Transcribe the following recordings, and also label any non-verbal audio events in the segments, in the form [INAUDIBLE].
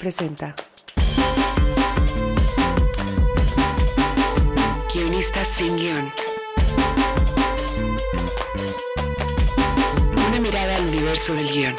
Presenta. Guionistas sin guion. Una mirada al universo del guion.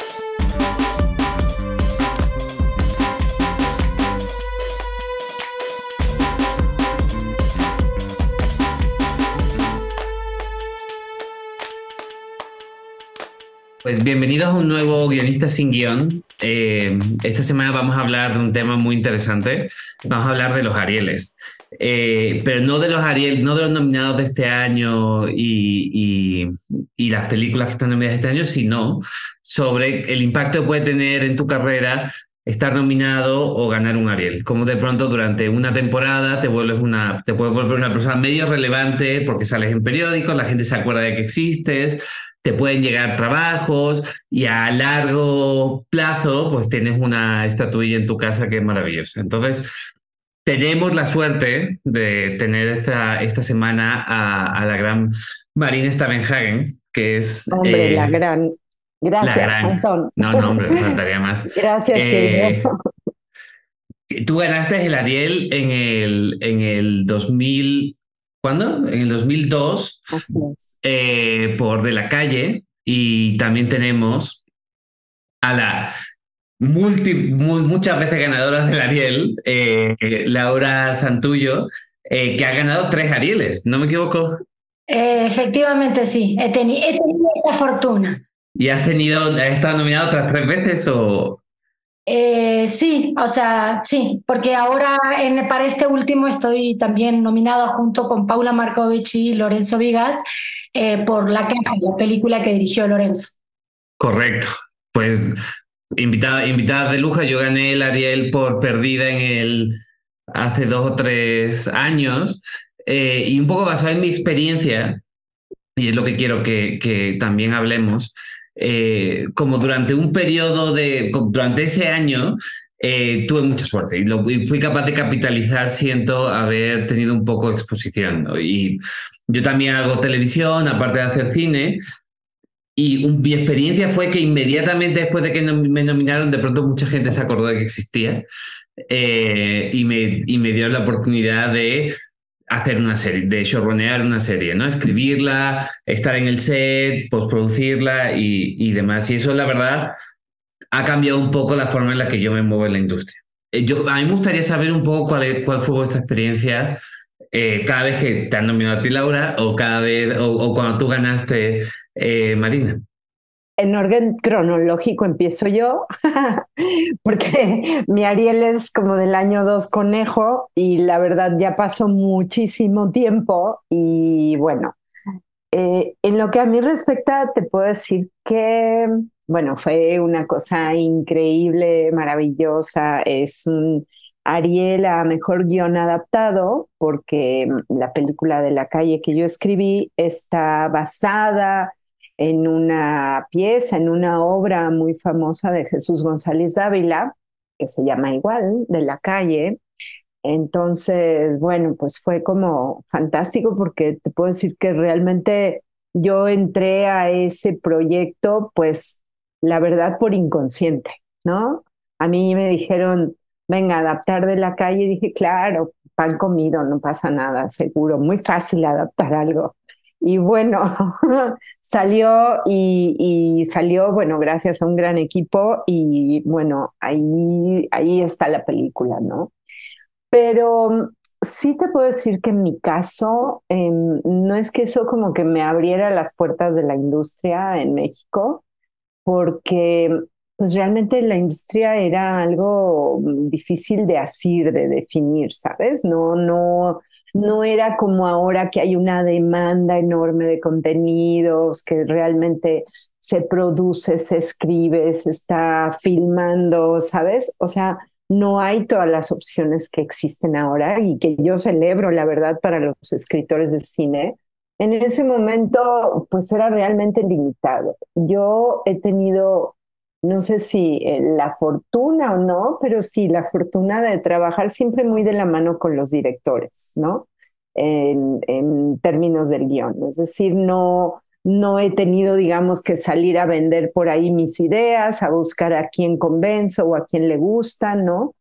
Pues bienvenidos a un nuevo Guionista sin guion. Eh, esta semana vamos a hablar de un tema muy interesante. Vamos a hablar de los Arieles. Eh, pero no de los Ariel, no de los nominados de este año y, y, y, las películas que están nominadas este año, sino sobre el impacto que puede tener en tu carrera estar nominado o ganar un Ariel. Como de pronto durante una temporada te vuelves una, te puedes volver una persona medio relevante porque sales en periódicos, la gente se acuerda de que existes, te pueden llegar trabajos y a largo plazo pues tienes una estatuilla en tu casa que es maravillosa. Entonces, tenemos la suerte de tener esta, esta semana a, a la gran Marina Stavenhagen, que es... Hombre, eh, la gran... Gracias, la gran, Antón. No, no, hombre, me faltaría más. [LAUGHS] Gracias, eh, Tú ganaste el Ariel en el, en el 2000... ¿Cuándo? En el 2002. Así es. Eh, por De la Calle y también tenemos a la multi, mu muchas veces ganadora del Ariel, eh, Laura Santullo, eh, que ha ganado tres Arieles, ¿no me equivoco? Eh, efectivamente sí, he, teni he, tenido esta fortuna. ¿Y has tenido, has estado nominado otras tres veces o...? Eh, sí, o sea, sí, porque ahora para este último estoy también nominada junto con Paula Markovich y Lorenzo Vigas eh, por La Caja, la película que dirigió Lorenzo. Correcto, pues invitada, invitada de lujo, yo gané el Ariel por Perdida en el hace dos o tres años eh, y un poco basado en mi experiencia, y es lo que quiero que, que también hablemos, eh, como durante un periodo de, durante ese año, eh, tuve mucha suerte y, lo, y, fui capaz de capitalizar, siento, haber tenido un poco de exposición. ¿no? Y yo también hago televisión, aparte de hacer cine, y un, mi experiencia fue que inmediatamente después de que no, me nominaron, de pronto mucha gente se acordó de que existía eh, y, me, y me dio la oportunidad de hacer una serie, de showrunear una serie, ¿no? Escribirla, estar en el set, postproducirla y, y demás. Y eso, la verdad, ha cambiado un poco la forma en la que yo me muevo en la industria. Eh, Yo, a mí me gustaría saber un poco cuál, cuál fue vuestra experiencia eh, cada vez que te han nominado a ti, Laura, o cada vez, o, o cuando tú ganaste, eh, Marina. En orden cronológico empiezo yo, [LAUGHS] porque mi Ariel es como del año 2 conejo y la verdad ya pasó muchísimo tiempo y bueno, eh, en lo que a mí respecta te puedo decir que, bueno, fue una cosa increíble, maravillosa, es un Ariel a mejor guion adaptado, porque la película de la calle que yo escribí está basada en una pieza, en una obra muy famosa de Jesús González Dávila, que se llama igual, de la calle. Entonces, bueno, pues fue como fantástico porque te puedo decir que realmente yo entré a ese proyecto, pues la verdad por inconsciente, ¿no? A mí me dijeron, venga, adaptar de la calle, y dije, claro, pan comido, no pasa nada, seguro, muy fácil adaptar algo. Y bueno, [LAUGHS] salió y, salió, bueno, gracias a un gran equipo y bueno, ahí, ahí está la película, ¿no? Pero sí te puedo decir que en mi caso, eh, no es que eso como que me abriera las puertas de la industria en México, porque pues realmente la industria era algo difícil de asir, de definir, ¿sabes? No, no, no era como ahora que hay una demanda enorme de contenidos, que realmente se produce, se escribe, se está filmando, ¿sabes? O sea, no hay todas las opciones que existen ahora y que yo celebro, la verdad, para los escritores de cine. En ese momento, pues era realmente limitado. Yo he tenido no sé si eh, la fortuna o no, pero sí la fortuna de trabajar siempre muy de la mano con los directores, ¿no? En, términos del guion. Es decir, no, no he tenido, digamos, que salir a vender por ahí mis ideas, a buscar a quién convenzo o a quién le gusta, ¿no?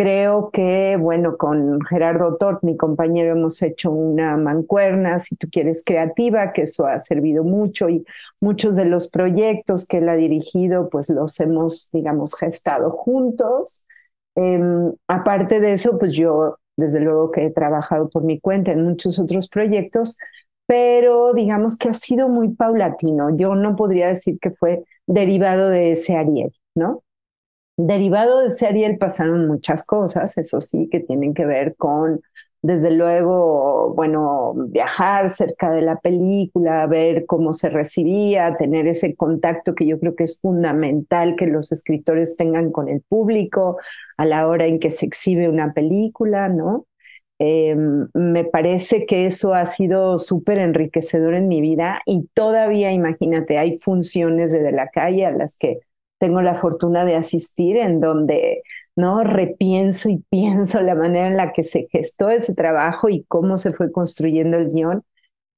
Creo que, bueno, con Gerardo Tort, mi compañero, hemos hecho una mancuerna, si tú quieres, creativa, que eso ha servido mucho y muchos de los proyectos que él ha dirigido, pues los hemos, digamos, gestado juntos. Em, aparte de eso, pues yo, desde luego que he trabajado por mi cuenta en muchos otros proyectos, pero digamos que ha sido muy paulatino. Yo no podría decir que fue derivado de ese Ariel, ¿no? Derivado de ese Ariel pasaron muchas cosas, eso sí, que tienen que ver con, desde luego, bueno, viajar cerca de la película, ver cómo se recibía, tener ese contacto que yo creo que es fundamental que los escritores tengan con el público a la hora en que se exhibe una película, ¿no? Eh, me parece que eso ha sido súper enriquecedor en mi vida y todavía, imagínate, hay funciones de, de la calle a las que tengo la fortuna de asistir en donde no repienso y pienso la manera en la que se gestó ese trabajo y cómo se fue construyendo el guion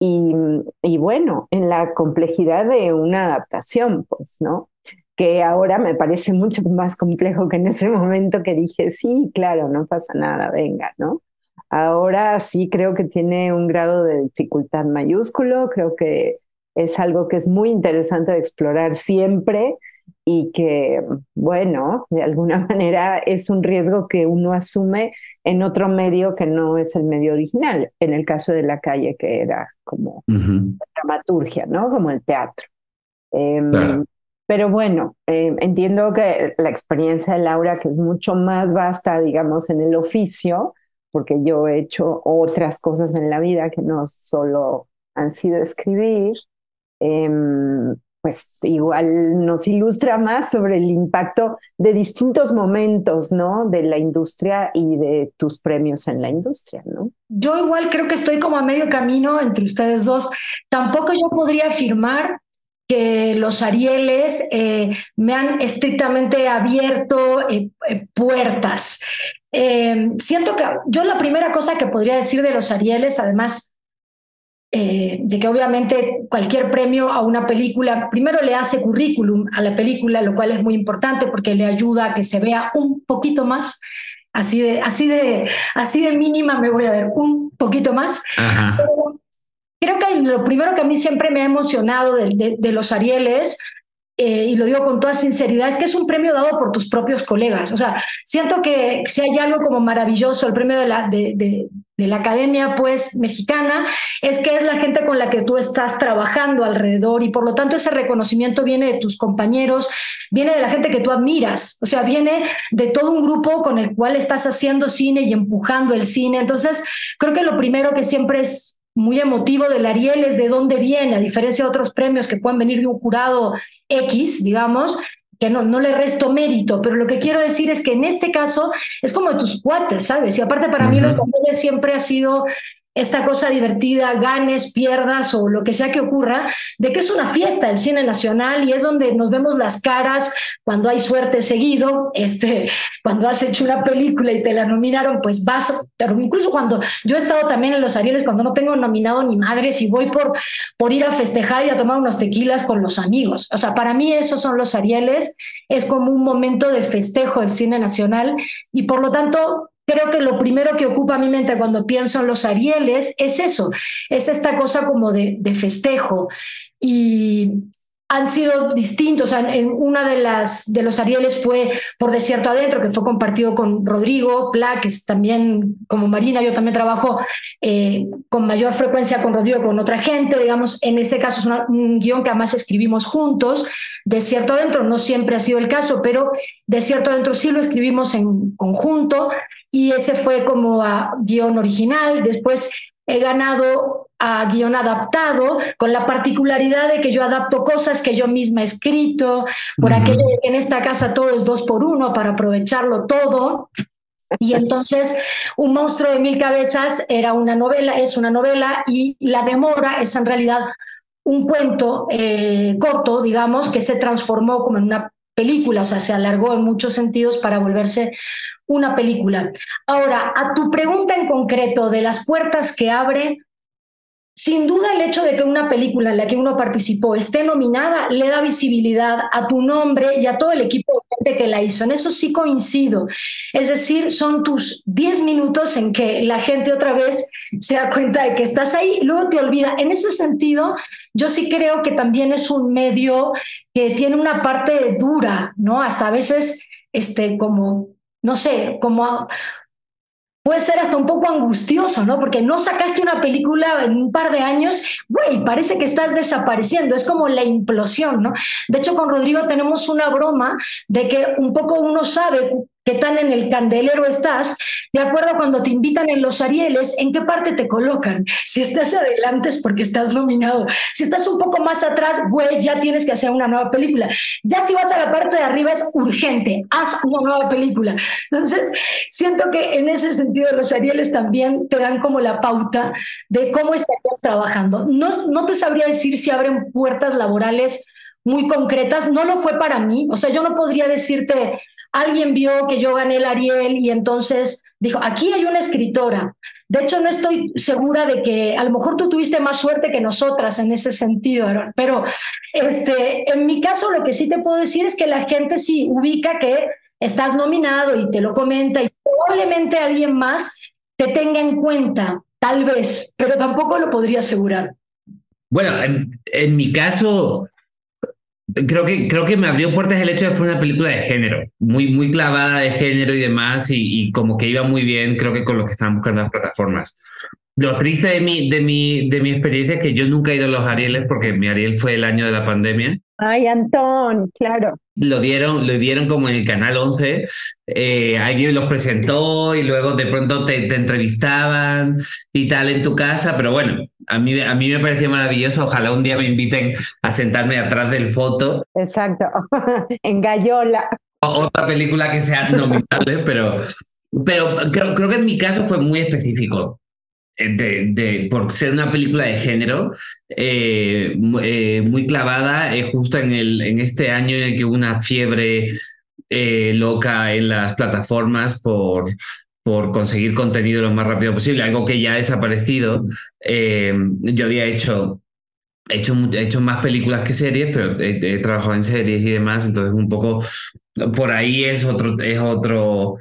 y, y bueno, en la complejidad de una adaptación, pues, ¿no? que ahora me parece mucho más complejo que en ese momento que dije, sí, claro, no pasa nada, venga, ¿no? Ahora sí creo que tiene un grado de dificultad mayúsculo, creo que es algo que es muy interesante de explorar siempre y que, bueno, de alguna [LAUGHS] manera es un riesgo que uno asume en otro medio que no es el medio original, en el caso de la calle, que era como dramaturgia, ¿no? Como el teatro. Em, pero bueno, em, entiendo que la experiencia de Laura, que es mucho más vasta, digamos, en el oficio, porque yo he hecho otras cosas en la vida que no solo han sido escribir, em, pues igual nos ilustra más sobre el impacto de distintos momentos, ¿no? De la industria y de tus premios en la industria, ¿no? Yo igual creo que estoy como a medio camino entre ustedes dos. Tampoco yo podría afirmar que los Arieles eh, me han estrictamente abierto eh, eh, puertas. siento que yo la primera cosa que podría decir de los Arieles, además eh, de que obviamente cualquier premio a una película, primero le hace currículum a la película, lo cual es muy importante porque le ayuda a que se vea un poquito más. Así de, así de, así de mínima me voy a ver un poquito más. creo que lo primero que a mí siempre me ha emocionado de, de los Arieles eh, y lo digo con toda sinceridad, es que es un premio dado por tus propios colegas. O sea, siento que si hay algo como maravilloso, el premio de la, de, de, la Academia pues mexicana, es que es la gente con la que tú estás trabajando alrededor y por lo tanto ese reconocimiento viene de tus compañeros, viene de la gente que tú admiras, o sea, viene de todo un grupo con el cual estás haciendo cine y empujando el cine. Entonces, creo que lo primero que siempre es muy emotivo del Ariel es de dónde viene, a diferencia de otros premios que pueden venir de un jurado X, digamos, que no, no le resto mérito, pero lo que quiero decir es que en este caso es como de tus cuates, ¿sabes? Y aparte para mí los papeles siempre ha sido esta cosa divertida, ganes, pierdas o lo que sea que ocurra, de que es una fiesta el cine nacional y es donde nos vemos las caras cuando hay suerte seguido, este, cuando has hecho una película y te la nominaron, pues vas, pero incluso cuando yo he estado también en los Arieles, cuando no tengo nominado ni madres y voy por, por ir a festejar y a tomar unos tequilas con los amigos. O sea, para mí esos son los Arieles, es como un momento de festejo del cine nacional y por lo tanto creo que lo primero que ocupa mi mente cuando pienso en los Arieles es eso, es esta cosa como de, de festejo. Y han sido distintos. En una de las de los Arieles fue por Desierto Adentro, que fue compartido con Rodrigo Pla, que es también como Marina, yo también trabajo eh, con mayor frecuencia con Rodrigo, con otra gente, digamos, en ese caso es un guion que además escribimos juntos. Desierto Adentro no siempre ha sido el caso, pero Desierto Adentro sí lo escribimos en conjunto y ese fue como a guion original. Después he ganado a guion adaptado, con la particularidad de que yo adapto cosas que yo misma he escrito, por aquello que en esta casa todo es dos por uno para aprovecharlo todo. Y entonces, Un monstruo de mil cabezas era una novela, es una novela, y La demora es en realidad un cuento eh, corto, digamos, que se transformó como en una película, o sea, se alargó en muchos sentidos para volverse una película. Ahora, a tu pregunta en concreto de las puertas que abre, sin duda el hecho de que una película en la que uno participó esté nominada le da visibilidad a tu nombre y a todo el equipo que la hizo. En eso sí coincido. Es decir, son tus 10 minutos en que la gente otra vez se da cuenta de que estás ahí luego te olvida. En ese sentido, yo sí creo que también es un medio que tiene una parte dura, ¿no? Hasta a veces, este, como, no sé, como puede ser hasta un poco angustioso, ¿no? Porque no sacaste una película en un par de años, güey, parece que estás desapareciendo, es como la implosión, ¿no? De hecho, con Rodrigo tenemos una broma de que un poco uno sabe qué tan en el candelero estás, de acuerdo cuando te invitan en los Arieles, en qué parte te colocan. Si estás adelante es porque estás nominado. Si estás un poco más atrás, güey, ya tienes que hacer una nueva película. Ya si vas a la parte de arriba es urgente, haz una nueva película. Entonces, siento que en ese sentido los Arieles también te dan como la pauta de cómo estarías trabajando. No, no te sabría decir si abren puertas laborales muy concretas. No lo fue para mí. O sea, yo no podría decirte, alguien vio que yo gané el Ariel y entonces dijo, aquí hay una escritora. De hecho, no estoy segura de que a lo mejor tú tuviste más suerte que nosotras en ese sentido, pero este, en mi caso lo que sí te puedo decir es que la gente sí ubica que estás nominado y te lo comenta y probablemente alguien más te tenga en cuenta, tal vez, pero tampoco lo podría asegurar. Bueno, en mi caso, creo que, creo que me abrió puertas el hecho de que fue una película de género, muy, muy clavada de género y demás, y, y como que iba muy bien, creo que con lo que estaban buscando las plataformas. Lo triste de mi, de, mi, de mi experiencia es que yo nunca he ido a los Arieles porque mi Ariel fue el año de la pandemia. Ay, Antón, claro. Lo dieron, lo dieron como en el canal 11. Eh, alguien los presentó y luego de pronto te, te, entrevistaban y tal en tu casa. Pero bueno, a mí, a mí me pareció maravilloso. Ojalá un día me inviten a sentarme atrás del foto. Exacto, [LAUGHS] en Gallola. Otra película que sea nominable, pero, pero creo, creo que en mi caso fue muy específico. De, de, por ser una película de género eh, eh, muy clavada eh, justo en, el, en este año en el que hubo una fiebre loca en las plataformas por, por conseguir contenido lo más rápido posible, algo que ya ha desaparecido. yo había hecho, he hecho, he hecho más películas que series, pero he, he, trabajado en series y demás, entonces un poco por ahí es otro, es otro,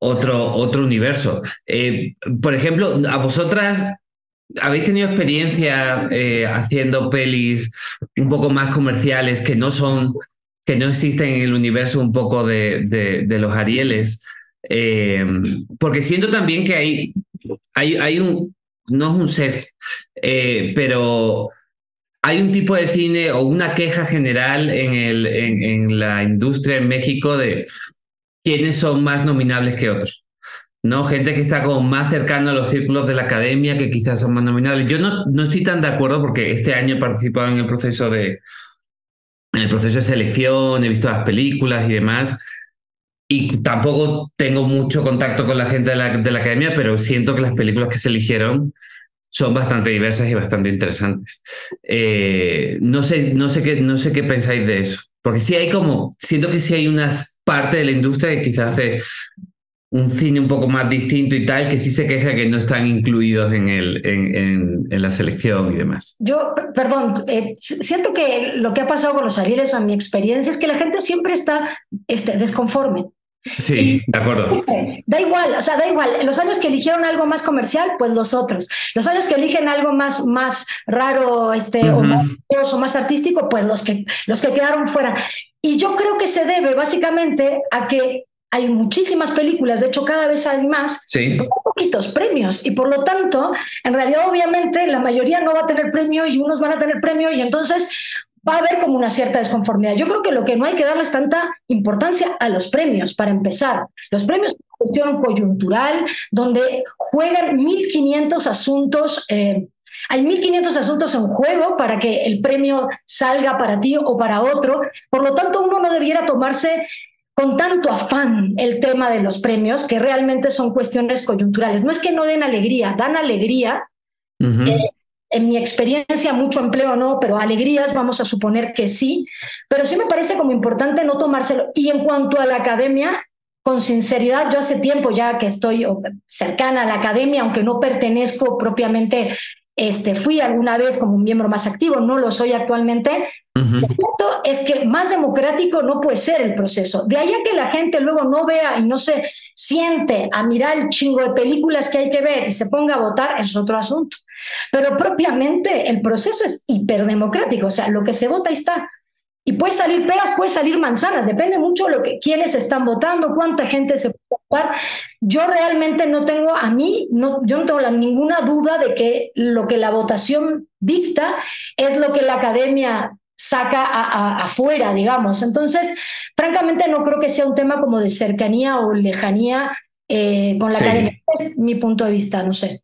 otro, otro universo. Eh, por ejemplo, a vosotras habéis tenido experiencia eh, haciendo pelis un poco más comerciales que no son, que no existen en el universo un poco de, de, los Arieles. Eh, porque siento también que hay, hay, hay un, no es un sesgo, pero hay un tipo de cine o una queja general en, el, en la industria en México de quiénes son más nominables que otros. ¿no? Gente que está como más cercano a los círculos de la academia, que quizás son más nominables. Yo no, no estoy tan de acuerdo porque este año he participado en el proceso de, en el proceso de selección, he visto las películas y demás, y tampoco tengo mucho contacto con la gente de la, de la academia, pero siento que las películas que se eligieron son bastante diversas y bastante interesantes. Eh, no, sé, no, sé qué, no sé qué pensáis de eso, porque sí hay como, siento que sí hay unas parte de la industria que quizás hace un cine un poco más distinto y tal, que sí se queja que no están incluidos en, el, en, en, en la selección y demás. Yo, perdón, eh, siento que lo que ha pasado con los Arieles en mi experiencia es que la gente siempre está este, desconforme. Sí, de acuerdo. Da igual, o sea, da igual. Los años que eligieron algo más comercial, pues los otros. Los años que eligen algo más, más raro, este, uh -huh. o, más, artístico, pues los que, los que quedaron fuera. Y yo creo que se debe básicamente a que hay muchísimas películas, de hecho cada vez hay más, sí. poquitos premios y por lo tanto, en realidad obviamente la mayoría no va a tener premio y unos van a tener premio y entonces va a haber como una cierta desconformidad. Yo creo que lo que no hay que darles tanta importancia a los premios, para empezar. Los premios son una cuestión coyuntural, donde juegan 1.500 asuntos. Eh, hay 1.500 asuntos en juego para que el premio salga para ti o para otro. Por lo tanto, uno no debiera tomarse con tanto afán el tema de los premios, que realmente son cuestiones coyunturales. No es que no den alegría, dan alegría. Uh -huh. eh, en mi experiencia, mucho empleo no, pero alegrías vamos a suponer que sí, pero sí me parece como importante no tomárselo. Y en cuanto a la academia, con sinceridad, yo hace tiempo ya que estoy cercana a la academia, aunque no pertenezco propiamente este, fui alguna vez como un miembro más activo, no lo soy actualmente. El punto es que más democrático no puede ser el proceso. De ahí a que la gente luego no vea y no se siente a mirar el chingo de películas que hay que ver y se ponga a votar, es otro asunto. Pero propiamente el proceso es hiperdemocrático, o sea, lo que se vota ahí está. Y puede salir peras, puede salir manzanas, depende mucho de lo que, quiénes están votando, cuánta gente se puede votar. Yo realmente no tengo, a mí, no, yo no tengo ninguna duda de que lo que la votación dicta es lo que la academia saca afuera, digamos. Entonces, francamente, no creo que sea un tema como de cercanía o lejanía eh, con la academia. Es mi punto de vista, no sé.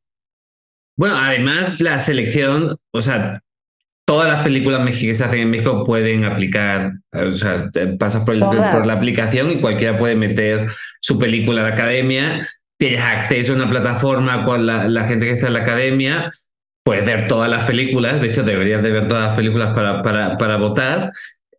Bueno, además la selección, o sea, todas las películas que se hacen en México pueden aplicar, o sea, pasas por, por, la aplicación y cualquiera puede meter su película a la academia, tienes acceso a una plataforma con la, gente que está en la academia, puedes ver todas las películas, de hecho deberías de ver todas las películas para, para, para votar,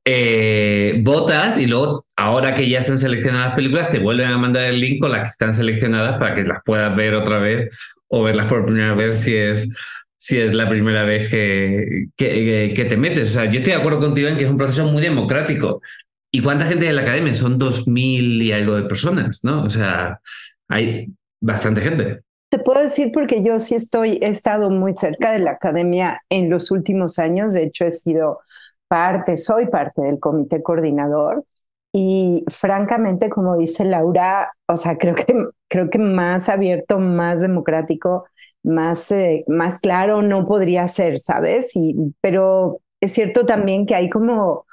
eh, votas y luego, ahora que ya se han seleccionado las películas, te vuelven a mandar el link con las que están seleccionadas para que las puedas ver otra vez o verlas por primera vez si es si es la primera vez que, que, te metes. O sea, yo estoy de acuerdo contigo en que es un proceso muy democrático. ¿Y cuánta gente en la academia? Son dos mil y algo de personas, ¿no? O sea, hay bastante gente. Te puedo decir porque yo sí estoy, he estado muy cerca de la academia en los últimos años. De hecho, he sido parte, soy parte del comité coordinador. Y francamente, como dice Laura, o sea, creo que, creo que más abierto, más democrático más, eh, más claro no podría ser, ¿sabes? Y, pero es cierto también que hay como,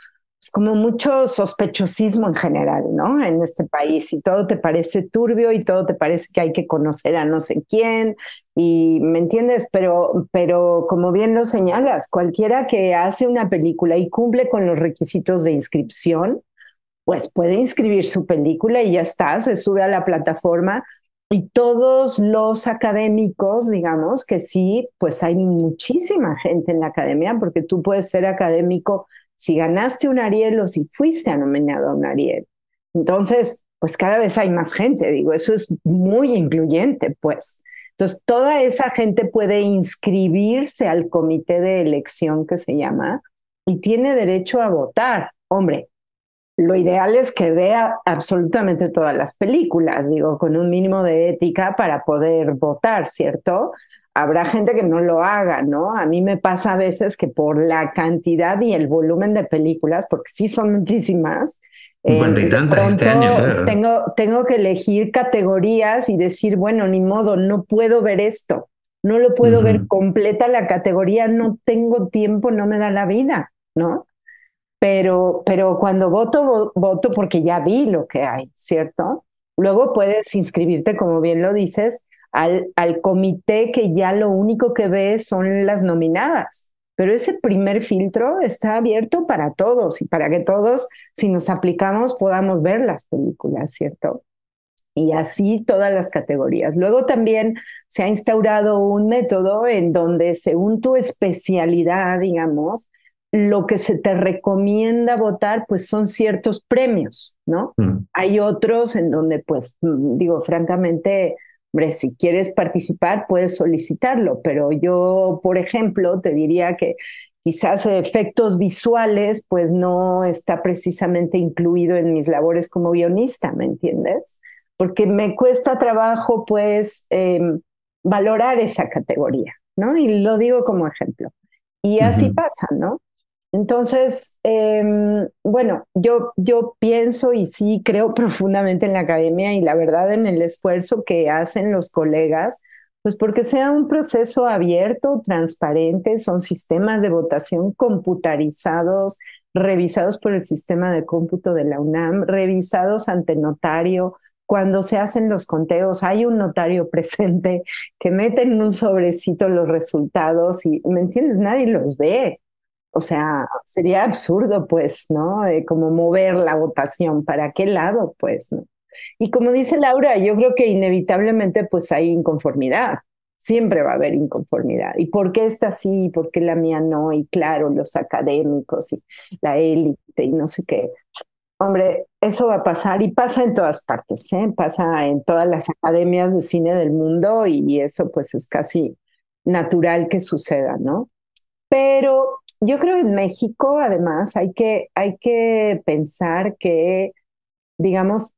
pues, como mucho sospechosismo en general, ¿no? En este país y todo te parece turbio y todo te parece que hay que conocer a no sé quién y, ¿me entiendes? Pero, pero como bien lo señalas, cualquiera que hace una película y cumple con los requisitos de inscripción, pues puede inscribir su película y ya está, se sube a la plataforma y todos los académicos, digamos que sí, pues hay muchísima gente en la academia, porque tú puedes ser académico si ganaste un Ariel o si fuiste nominado a un Ariel. Entonces, pues cada vez hay más gente, digo, eso es muy incluyente, pues. Entonces, toda esa gente puede inscribirse al comité de elección que se llama y tiene derecho a votar. Hombre, lo ideal es que vea absolutamente todas las películas, digo, con un mínimo de ética para poder votar, ¿cierto? Habrá gente que no lo haga, ¿no? A mí me pasa a veces que por la cantidad y el volumen de películas, porque sí son muchísimas, eh, y tantas este año, claro. tengo, tengo que elegir categorías y decir, bueno, ni modo, no puedo ver esto, no lo puedo ver completa la categoría, no tengo tiempo, no me da la vida, ¿no? pero, pero cuando voto, voto porque ya vi lo que hay, ¿cierto? Luego puedes inscribirte, como bien lo dices, al, al comité que ya lo único que ve son las nominadas. Pero ese primer filtro está abierto para todos y para que todos, si nos aplicamos, podamos ver las películas, ¿cierto? Y así todas las categorías. Luego también se ha instaurado un método en donde según tu especialidad, digamos, lo que se te recomienda votar, pues son ciertos premios, ¿no? Mm. Hay otros en donde, pues, mm, digo, francamente, hombre, si quieres participar, puedes solicitarlo, pero yo, por ejemplo, te diría que quizás efectos visuales, pues no está precisamente incluido en mis labores como guionista, ¿me entiendes? Porque me cuesta trabajo, pues, em, valorar esa categoría, ¿no? Y lo digo como ejemplo. Y así pasa, ¿no? Entonces, em, bueno, yo, yo pienso y sí creo [LAUGHS] profundamente en la academia y la verdad en el esfuerzo que hacen los colegas, pues porque sea un proceso abierto, transparente, son sistemas de votación computarizados, revisados por el sistema de cómputo de la UNAM, revisados ante notario. Cuando se hacen los conteos, hay un notario [LAUGHS] presente que mete en un sobrecito los resultados y, ¿me entiendes? Nadie los ve. O sea, sería absurdo, pues, ¿no? como mover la votación, ¿para qué lado, pues, ¿no? Y como dice Laura, yo creo que inevitablemente, pues, hay inconformidad. Siempre va a haber inconformidad. ¿Y por qué esta sí? ¿Por qué la mía no? Y claro, los académicos y la élite y no sé qué. Hombre, eso va a pasar y pasa en todas partes, ¿eh? Pasa en todas las academias de cine del mundo y eso, pues, es casi natural que suceda, ¿no? Pero yo creo que en México, además, hay que, hay que pensar que, digamos,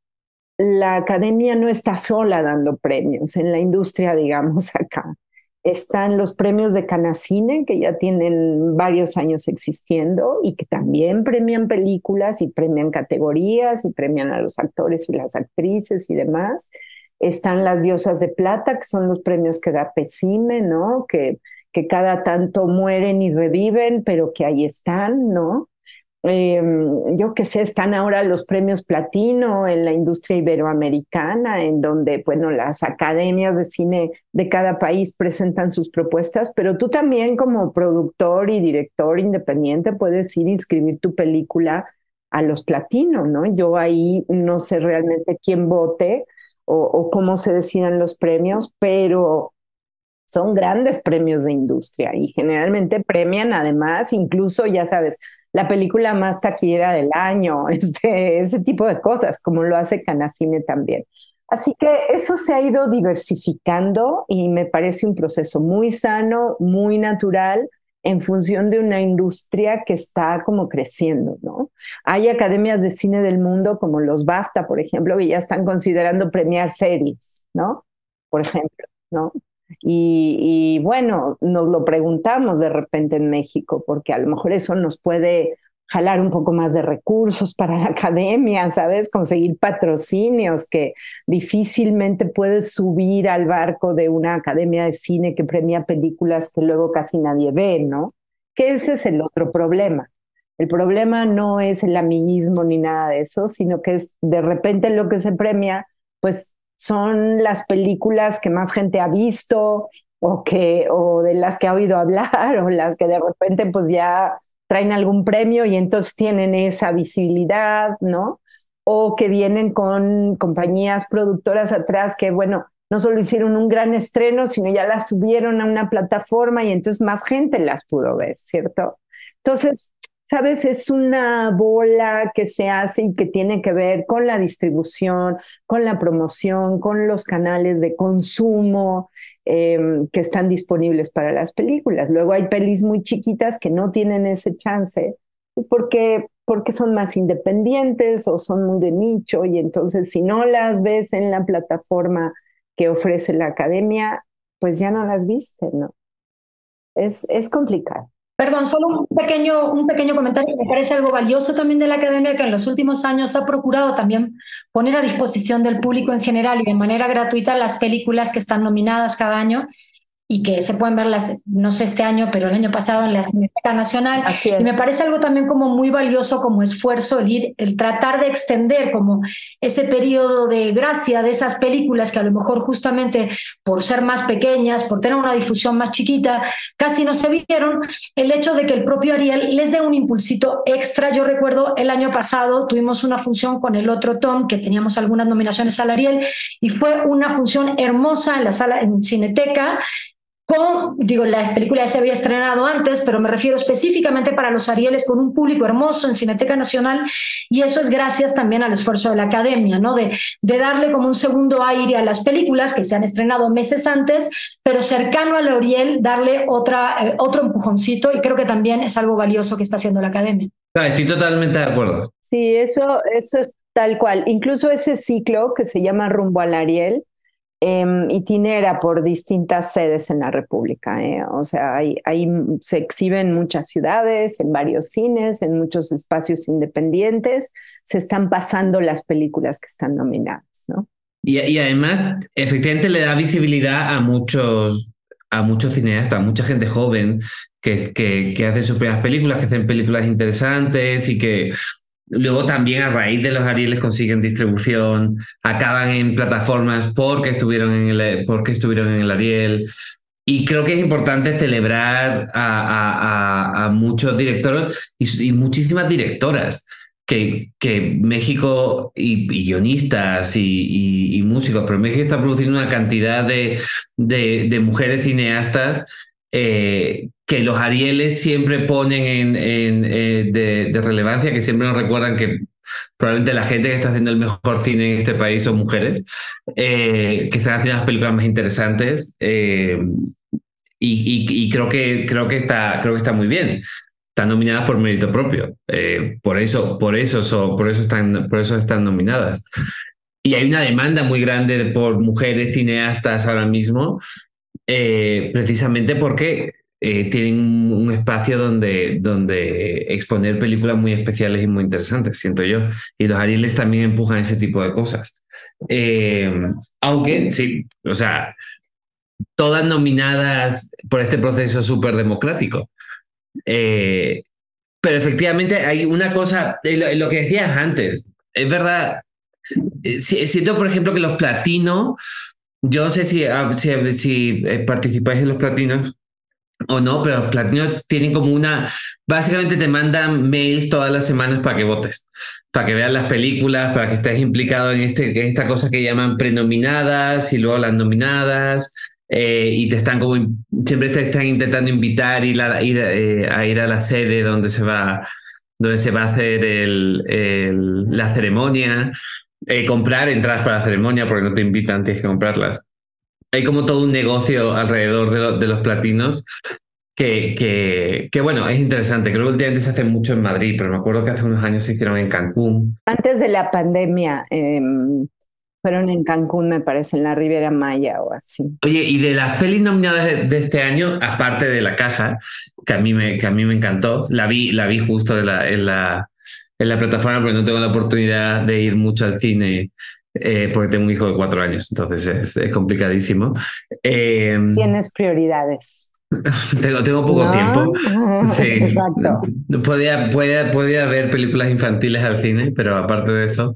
la academia no está sola dando premios en la industria, digamos, [LAUGHS] acá. Están los premios de Canacine, que ya tienen varios años existiendo y que también premian películas y premian categorías y premian a los actores y las actrices y demás. Están las diosas de plata, que son los premios que da Pesime, ¿no? Que, que cada tanto mueren y reviven, pero que ahí están, ¿no? Em, yo qué sé, están ahora los premios platino en la industria iberoamericana, en donde, bueno, las academias de cine de cada país presentan sus propuestas, pero tú también como productor y director independiente puedes ir a inscribir tu película a los platinos, ¿no? Yo ahí no sé realmente quién vote o, o cómo se decidan los premios, pero son grandes premios de industria y generalmente premian además, incluso, ya sabes, la película más taquillera del año, [LAUGHS] este, ese tipo de cosas, como lo hace Canacine también. Así que eso se ha ido diversificando y me parece un proceso muy sano, muy natural, en función de una industria que está como creciendo, ¿no? Hay academias de cine del mundo como los BAFTA, por ejemplo, que ya están considerando premiar series, ¿no? Por ejemplo, ¿no? Y, bueno, nos lo preguntamos de repente en México, porque a lo mejor eso nos puede jalar un poco más de recursos para la [LAUGHS] academia, ¿sabes? Conseguir patrocinios que difícilmente puedes subir al barco de una academia de cine que premia películas que luego casi nadie ve, ¿no? Que ese es el otro problema. El problema no es el amiguismo ni nada de eso, sino que es de repente lo que se premia, pues son las películas que más gente ha visto o, que, o de las que ha oído [LAUGHS] hablar o las que de repente pues ya traen algún premio y entonces tienen esa visibilidad, ¿no? O que vienen con compañías productoras atrás que, bueno, no solo hicieron un gran estreno, sino ya las subieron a una plataforma y entonces más gente las pudo ver, ¿cierto? Entonces, sabes, es una bola que se hace y que tiene que ver con la distribución, con la promoción, con los canales de consumo em, que están disponibles para las películas. Luego hay pelis muy chiquitas que no tienen ese chance porque, porque son más independientes o son muy de nicho y entonces si no las ves en la plataforma que ofrece la academia, pues ya no las viste, ¿no? Es, es complicado. Perdón, solo un pequeño, un pequeño comentario que me parece algo valioso también de la academia, que en los últimos años ha procurado también poner a disposición del público en general y de manera gratuita las películas que están nominadas cada año y que se pueden ver las, no sé este año, pero el año pasado en la Cineteca Nacional. Así es. Y me parece algo también como muy valioso como esfuerzo el ir, el tratar de extender como ese periodo de gracia de esas películas que a lo mejor justamente por ser más pequeñas, por tener una difusión más chiquita, casi no se vieron, el hecho de que el propio Ariel les dé un impulsito extra. Yo recuerdo el año pasado tuvimos una función con el otro Tom, que teníamos algunas nominaciones al Ariel, y fue una función hermosa en la sala en Cineteca, con, digo, la película ya se había estrenado antes, pero me refiero específicamente para los Arieles con un público hermoso en Cineteca Nacional y eso es gracias también al esfuerzo de la academia, ¿no? De, de darle como un segundo aire a las películas que se han estrenado meses antes, pero cercano al Ariel, darle otra, eh, otro empujoncito y creo que también es algo valioso que está haciendo la academia. estoy totalmente de acuerdo. Sí, eso, eso es tal cual. Incluso ese ciclo que se llama Rumbo al Ariel, eh, itinera por distintas sedes en la República. ¿eh? O sea, ahí, se exhiben muchas ciudades, en varios cines, en muchos espacios independientes, se están pasando las películas que están nominadas, ¿no? Y, y además, efectivamente, le da visibilidad a muchos, a muchos cineastas, a mucha gente joven que, que, que hace sus primeras películas, que hacen películas interesantes y que Luego también a raíz de los Arieles consiguen distribución, acaban en plataformas porque estuvieron en el, porque estuvieron en el Ariel. Y creo que es importante celebrar a, muchos directores y, muchísimas directoras que, que México y, guionistas y, músicos, pero México está produciendo una cantidad de, de mujeres cineastas eh, que los Arieles siempre ponen en, eh, de, relevancia, que siempre nos recuerdan que probablemente la gente que está haciendo el mejor cine en este país son mujeres, eh, que están haciendo las películas más interesantes. y, creo, que, creo, que está, creo que está muy bien. Están nominadas por mérito propio. Por, eso, por, eso, por, eso están, por eso están nominadas. Y hay una demanda muy grande por mujeres cineastas ahora mismo, eh, precisamente porque eh, tienen un espacio donde, donde exponer películas muy especiales y muy interesantes, siento yo. Y los Arieles también empujan ese tipo de cosas. aunque sí, o sea, todas nominadas por este proceso súper democrático. Eh, pero efectivamente hay una cosa, lo, que decías antes, es verdad, eh, siento por ejemplo que los platinos, yo no sé si, ah, si, eh, participáis en los platinos o no, pero los platinos tienen como una, básicamente te mandan mails todas las semanas para que votes, para que veas las películas, para que estés implicado en, este, esta cosa que llaman prenominadas y luego las nominadas. Eh, y te están como siempre te están intentando invitar ir a, ir, eh, a ir a la sede donde se va donde se va a hacer la ceremonia, eh, comprar entradas para la ceremonia porque no te invitan, tienes que comprarlas. Hay como todo un negocio alrededor de, de los platinos que, que, que, bueno, es interesante. Creo que últimamente se hace mucho en Madrid, pero me acuerdo que hace unos años se hicieron en Cancún. Antes de la pandemia, eh, fueron en Cancún, me parece, en la Riviera Maya o así. Oye, y de las pelis nominadas de, este año, aparte de La Caja, que a mí me, que a mí me encantó, la vi, la vi justo en la, en la, en la plataforma porque no tengo la oportunidad de ir mucho al cine eh, porque tengo un hijo de cuatro años, entonces es, complicadísimo. Eh, Tienes prioridades. [LAUGHS] tengo, tengo poco tiempo. [LAUGHS] Sí. Exacto. Podía, podía, podía ver películas infantiles al cine, pero aparte de eso,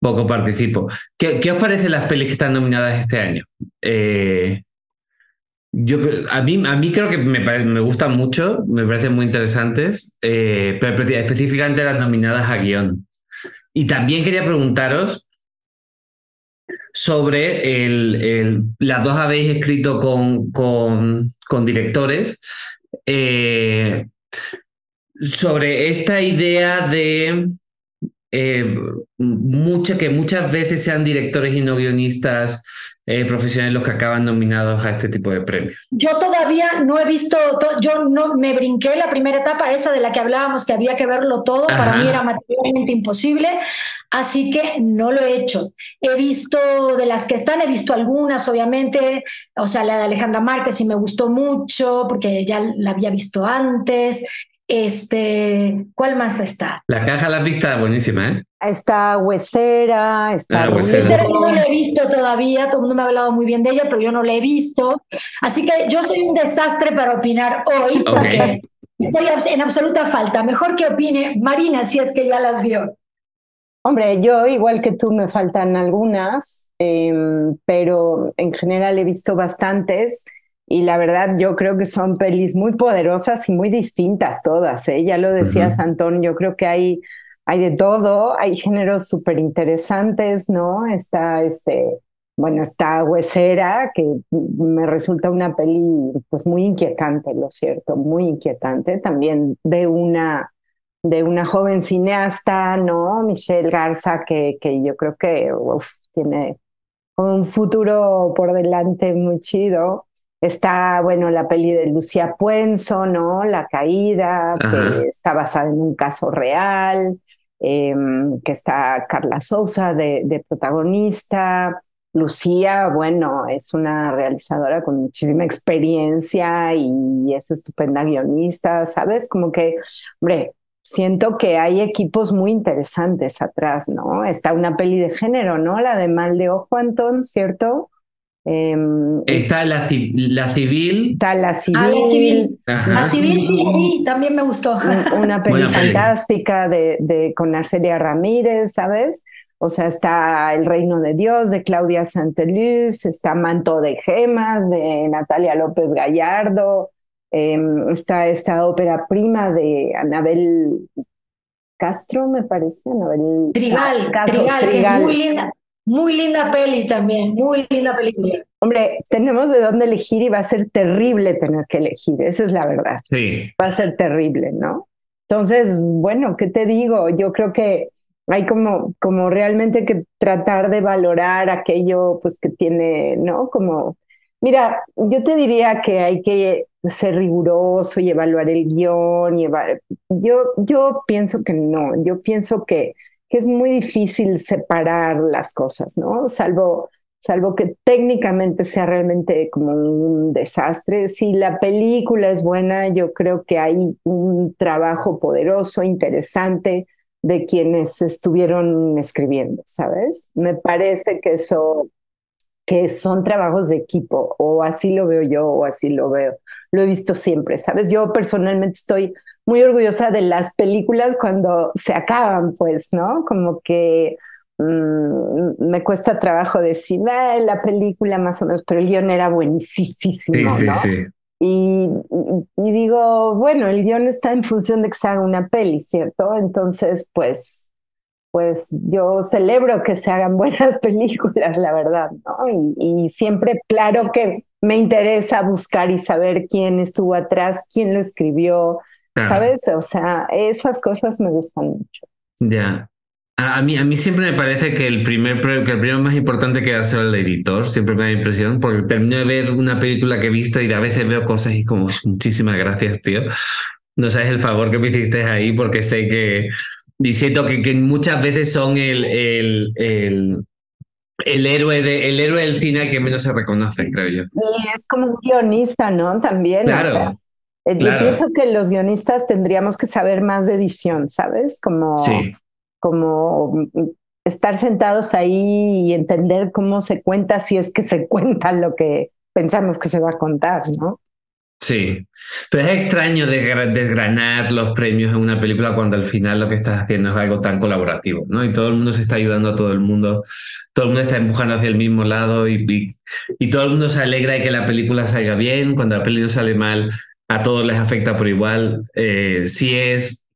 poco participo. ¿Qué, ¿Qué, os parecen las pelis que están nominadas este año? Eh, yo, a, mí, a mí creo que me, me gustan mucho, me parecen muy interesantes, eh, pero específicamente las nominadas a guion. Y también quería preguntaros sobre el, el las dos habéis escrito con, con, con directores, eh, sobre esta idea de eh, que muchas veces sean directores y no guionistas eh, profesionales los que acaban nominados a este tipo de premios. Yo todavía no he visto, yo no me brinqué la primera etapa, esa de la que hablábamos, que había que verlo todo, para mí era materialmente imposible, así que no lo he hecho. He visto de las que están, he visto algunas, obviamente, o sea, la de Alejandra Márquez y me gustó mucho porque ya la había visto antes. Este, ¿cuál más está? La caja la vista buenísima, ¿eh? Está Huesera, está ah, Huesera. yo no la he visto todavía, todo el mundo me ha hablado muy bien de ella, pero yo no la he visto. Así que yo soy un desastre para opinar hoy, porque estoy en absoluta falta. Mejor que opine Marina, si es que ya las vio. Hombre, yo igual que tú me faltan algunas, em, pero en general he visto bastantes. Y la verdad, yo creo que son pelis muy poderosas y muy distintas todas. ¿eh? Ya lo decía Santón, yo creo que hay, hay de todo, hay géneros súper interesantes, ¿no? Está este, bueno, está Huesera, que me resulta una peli pues muy inquietante, lo cierto, muy inquietante, también de una de una joven cineasta, ¿no? Michelle Garza, que, que yo creo que tiene un futuro por delante muy chido. Está, bueno, la peli de Lucía Puenzo, ¿no? La caída, que está basada en un caso real, em, que está Carla Souza de, protagonista. Lucía, bueno, es una realizadora con muchísima experiencia y es estupenda guionista, ¿sabes? Como que, hombre, siento que hay equipos muy interesantes atrás, ¿no? Está una peli de género, ¿no? La de Mal de Ojo, Antón, ¿cierto? Em, está la, la, civil. Está la civil. la civil. sí, también me gustó. Una [LAUGHS] peli fantástica de, de, con Arcelia Ramírez, ¿sabes? O sea, está El Reino de Dios de Claudia Santeluz, está Manto de Gemas de Natalia López Gallardo, em, está esta ópera prima de Anabel Castro, me parece, Anabel Trigal, Trigal, Trigal. muy linda. Muy linda peli también, muy linda película. Hombre, tenemos de dónde elegir y va a ser terrible tener que elegir, esa es la verdad. Sí. Va a ser terrible, ¿no? Entonces, bueno, ¿qué te digo? Yo creo que hay como, como realmente que tratar de valorar aquello pues que tiene, ¿no? Como Mira, yo te diría que hay que ser riguroso y evaluar el guion. Y yo, yo pienso que no, yo pienso que, que es muy difícil separar las cosas, ¿no? Salvo, salvo que técnicamente sea realmente como un desastre. Si la película es buena, yo creo que hay un trabajo poderoso, interesante de quienes estuvieron escribiendo, ¿sabes? Me parece que eso que son trabajos de equipo, o así lo veo yo, o así lo veo. Lo he visto siempre, ¿sabes? Yo personalmente estoy muy orgullosa de las películas cuando se acaban, pues, ¿no? Como que mm, me cuesta trabajo decir, la película más o menos, pero el guion era buenísimo, sí, sí, Sí. Y, y, digo, bueno, el guion está en función de que se haga una peli, ¿cierto? Entonces, pues pues yo celebro que se hagan [LAUGHS] buenas películas, la verdad, ¿no? Y, siempre, claro que me interesa buscar y saber quién estuvo atrás, quién lo escribió, ¿sabes? O sea, esas cosas me gustan mucho. Ya. A, mí, a mí siempre me parece que el primer que el primero más importante que darse al editor, siempre me da impresión, porque termino de ver una película que he visto y a veces veo cosas y como, muchísimas gracias, tío. No sabes el favor que me hiciste ahí porque sé que, diciendo que, que muchas veces son el, el, el, el, héroe de, el héroe del cine que menos se reconoce, creo yo. Y es como un guionista, ¿no? También. Claro. Eh, yo pienso que los guionistas tendríamos que saber más de edición, ¿sabes? Como, como estar sentados ahí y entender cómo se cuenta, si es que se [LAUGHS] cuenta lo que pensamos que se va a contar, ¿no? Sí, pero es extraño desgranar los premios en una película cuando al final lo que estás haciendo es algo tan colaborativo, ¿no? Y todo el mundo se está ayudando a todo el mundo, todo el mundo está empujando hacia el mismo lado y, y, todo el mundo se alegra de que la película salga bien, cuando la película sale mal, a todos les afecta por igual. Eh, sí, es,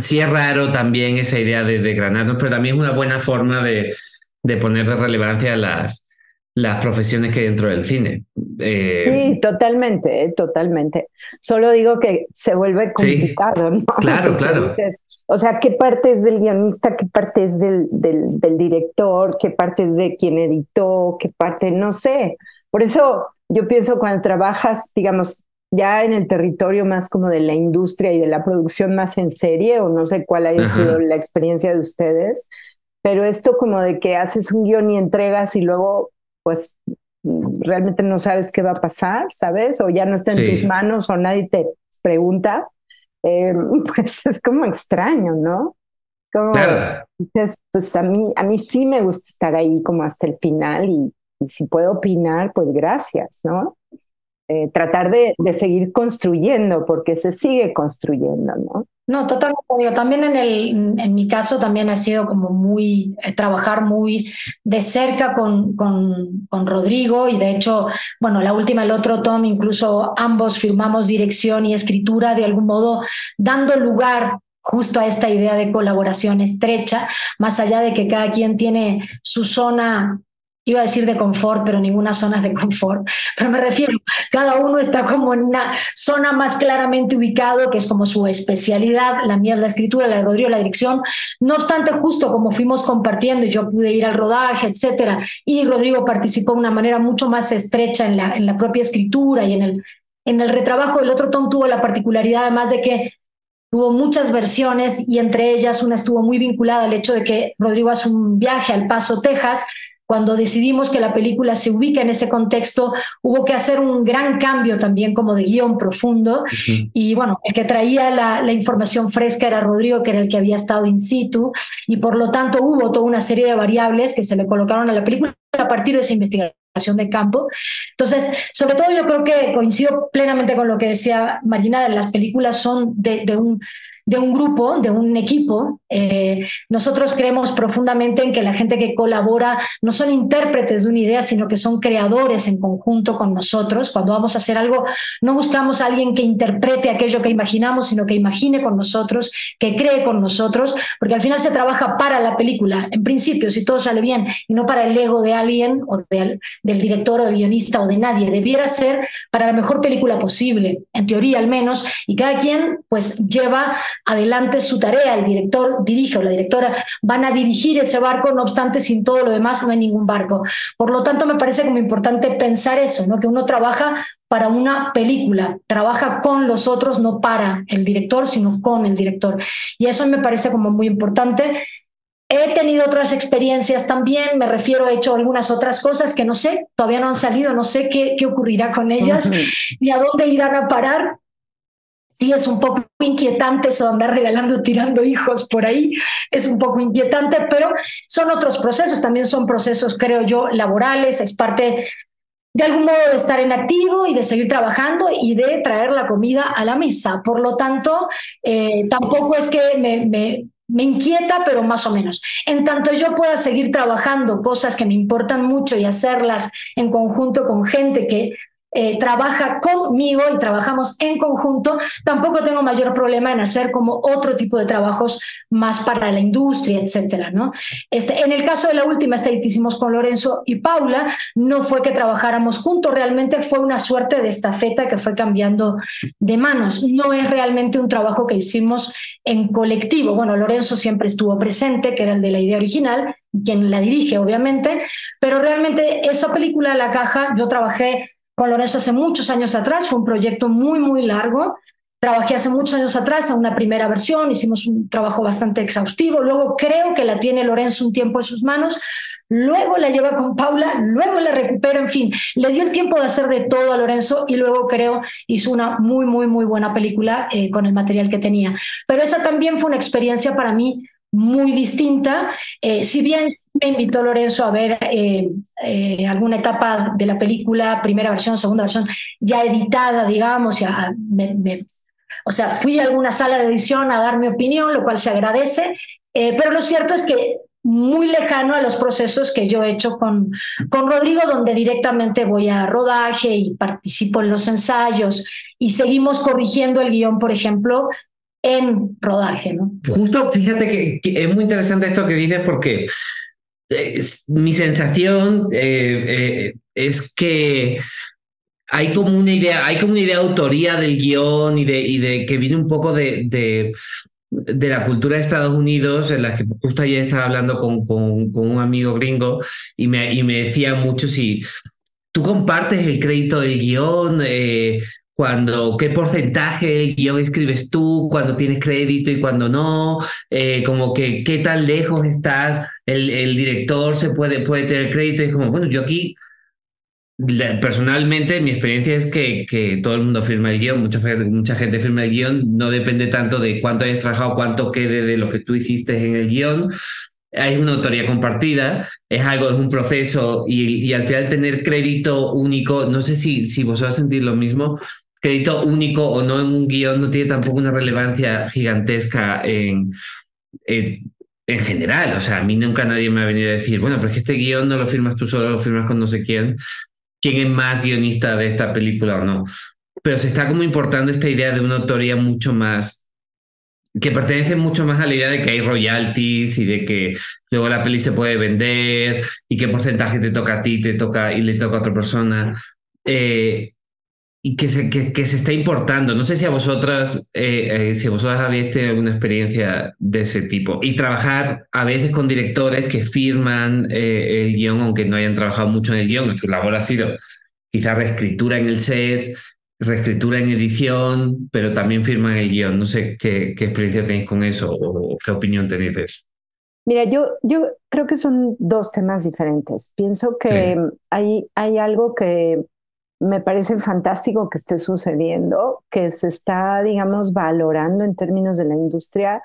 sí es raro también esa idea de desgranarnos, pero también es una buena forma de, de poner de relevancia las las profesiones que hay dentro del cine. Eh, sí, totalmente, totalmente. Solo digo que se vuelve complicado, ¿no? Claro, [LAUGHS] claro. o sea, ¿qué parte es del guionista? ¿Qué parte es del, del, del, director? ¿Qué parte es de quien editó? ¿Qué parte? No sé. Por eso yo pienso cuando trabajas, digamos, ya en el territorio más como de la industria y de la producción más en serie, o no sé cuál haya sido la experiencia de ustedes, pero esto como de que haces un guion y entregas y luego pues realmente no sabes qué va a pasar, ¿sabes? O ya no está en tus manos o nadie te pregunta, eh, [LAUGHS] pues es como extraño, ¿no? Como, claro. pues a mí, a mí sí me gusta estar ahí como hasta el final y, si puedo opinar, pues gracias, ¿no? Eh, tratar de, de seguir construyendo, porque se sigue construyendo, ¿no? No, totalmente. También en, el, en mi caso también ha sido como muy, eh, trabajar muy de cerca con, con, con, Rodrigo y de hecho, bueno, la última, el otro Tom, incluso ambos firmamos dirección y escritura de algún modo dando lugar justo a esta idea de colaboración estrecha, más allá de que cada quien tiene su zona iba a decir de confort, pero ninguna zona es de confort, pero me refiero, cada uno está como en una zona más claramente ubicado, que es como su especialidad, la mía es la escritura, la de Rodrigo la dirección, no obstante, justo como fuimos compartiendo yo pude ir al rodaje, etcétera, y Rodrigo participó de una manera mucho más estrecha en la, en la propia escritura y en el, en el retrabajo, el otro. Tom tuvo la particularidad además de que Tuvo muchas versiones y entre ellas una estuvo muy vinculada al hecho de que Rodrigo hace un viaje al Paso, Texas, cuando decidimos que la película se ubica en ese contexto, hubo que hacer un gran cambio también como de guion profundo. Y bueno, el que traía la, la, información fresca era Rodrigo, que era el que había estado in situ, y por lo tanto hubo toda una serie de variables que se le colocaron a la película a partir de esa investigación de campo. Entonces, sobre todo yo creo que coincido plenamente con lo que decía Marina, las películas son de, de un de un grupo, de un equipo. Eh, nosotros creemos profundamente en que la gente que colabora no son intérpretes de una idea, sino que son creadores en conjunto con nosotros. Cuando vamos a hacer algo, no buscamos a alguien que interprete aquello que imaginamos, sino que imagine con nosotros, que cree con nosotros, porque al final se trabaja para la película, en principio, si todo sale bien, y no para el ego de alguien o del director o del guionista o de nadie. Debiera ser para la mejor película posible, en teoría al menos, y cada quien pues lleva adelante su tarea, el director dirige o la directora van a dirigir ese barco, no obstante, sin todo lo demás no hay ningún barco. Por lo tanto, me parece como importante pensar eso, ¿no? que uno trabaja para una película, trabaja con los otros, no para el director, sino con el director. Y eso me parece como muy importante. He tenido otras experiencias también, me refiero, he hecho algunas otras cosas que no sé, todavía no han salido, no sé qué, qué ocurrirá con ellas ni a dónde irán a parar. Sí, es un poco inquietante eso de andar regalando, tirando hijos por ahí, es un poco inquietante, pero son otros procesos, también son procesos, creo yo, laborales, es parte de algún modo de estar en activo y de seguir trabajando y de traer la comida a la mesa. Por lo tanto, eh, tampoco es que me, me, me inquieta, pero más o menos. En tanto yo pueda seguir trabajando cosas que me importan mucho y hacerlas en conjunto con gente que eh, trabaja conmigo y trabajamos en conjunto, tampoco tengo mayor problema en hacer como otro tipo de trabajos más para la industria, etcétera, ¿no? Este, en el caso de la última esta que hicimos con Lorenzo y Paula, no fue que trabajáramos juntos, realmente fue una suerte de estafeta que fue cambiando de manos. No es realmente un trabajo que hicimos en colectivo. Bueno, Lorenzo siempre estuvo presente, que era el de la idea original, quien la dirige, obviamente, pero realmente esa película La Caja, yo trabajé con Lorenzo hace muchos años atrás, fue un proyecto muy, muy largo. Trabajé hace muchos años atrás en una primera versión, hicimos un trabajo bastante exhaustivo, luego creo que la tiene Lorenzo un tiempo en sus manos, luego la lleva con Paula, luego la recupera, en fin, le dio el tiempo de hacer de todo a Lorenzo y luego creo hizo una muy, muy, muy buena película eh, con el material que tenía. Pero esa también fue una experiencia para mí muy distinta. Eh, si bien me invitó Lorenzo a ver eh, eh, alguna etapa de la película, primera versión, segunda versión, ya editada, digamos, ya o sea, fui a alguna sala de edición a dar mi opinión, lo cual se agradece, pero lo cierto es que muy lejano a los procesos que yo he hecho con, con Rodrigo, donde directamente voy a rodaje y participo en los ensayos y seguimos corrigiendo el guion, por ejemplo, en rodaje, ¿no? Justo, fíjate que, es muy interesante esto que dices porque mi sensación eh, eh, es que hay como una idea, hay como una idea de autoría del guion y de, y de que viene un poco de, de, de, la cultura de Estados Unidos, en la que justo ayer estaba hablando con, con, con un amigo gringo y me, y me decía mucho si tú compartes el crédito del guion, eh, cuando qué porcentaje del guion escribes tú, cuando tienes crédito y cuando no, eh, como que qué tan lejos estás, el, el, director se puede, puede tener crédito, y es como, bueno, yo aquí personalmente mi experiencia es que, que todo el mundo firma el guion, mucha, mucha gente firma el guion, no depende tanto de cuánto hayas trabajado, cuánto quede de lo que tú hiciste en el guion, hay una autoría compartida, es algo, es un proceso y, y, al final tener crédito único, no sé si, si vos vas a sentir lo mismo, crédito único o no en un guion no tiene tampoco una relevancia gigantesca en, en, en, general. O sea, a mí nunca nadie me ha venido a decir, bueno, pero es que este guion no lo firmas tú solo, lo firmas con no sé quién. ¿Quién es más guionista de esta película o no? Pero se está como importando esta idea de una autoría mucho más que pertenece mucho más a la idea de que hay royalties y de que luego la peli se puede vender y qué porcentaje te toca a ti, te toca y le toca a otra persona. Eh, y que se, que, que, se está importando. No sé si a vosotras, eh, eh, si vosotras habéis tenido alguna experiencia de ese tipo. Y trabajar a veces con directores que firman eh, el guion, aunque no hayan trabajado mucho en el guion. Su labor ha sido quizás reescritura en el set, reescritura en edición, pero también firman el guion. No sé qué, qué experiencia tenéis con eso o qué opinión tenéis de eso. Mira, yo, yo creo que son dos temas diferentes. Pienso que sí. hay, hay algo que me parece fantástico que esté sucediendo, que se está, digamos, valorando en términos de la industria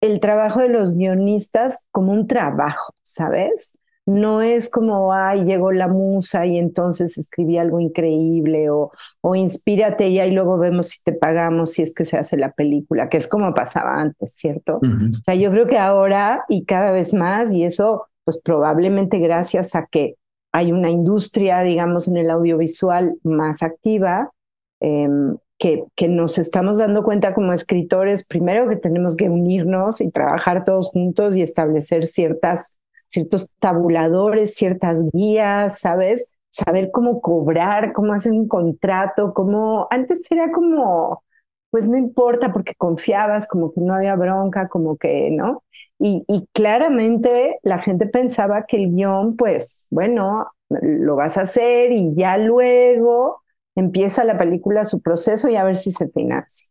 el trabajo de los guionistas como un trabajo, ¿sabes? No es como, ay, llegó la musa y entonces escribí algo increíble o, o inspírate y ahí luego vemos si te pagamos, si es que se hace la película, que es como pasaba antes, ¿cierto? Uh -huh. O sea, yo creo que ahora y cada vez más, y eso pues probablemente gracias a que hay una industria, digamos, en el audiovisual más activa, eh, que, que, nos estamos dando cuenta como escritores, primero que tenemos que unirnos y trabajar todos juntos y establecer ciertas, ciertos tabuladores, ciertas guías, ¿sabes? Saber cómo cobrar, cómo hacer un contrato, cómo antes era como, pues no importa porque confiabas, como que no había bronca, como que, ¿no? Y, claramente la gente pensaba que el guion, pues, bueno, lo vas a hacer y ya luego empieza la película su proceso y a ver si se financia.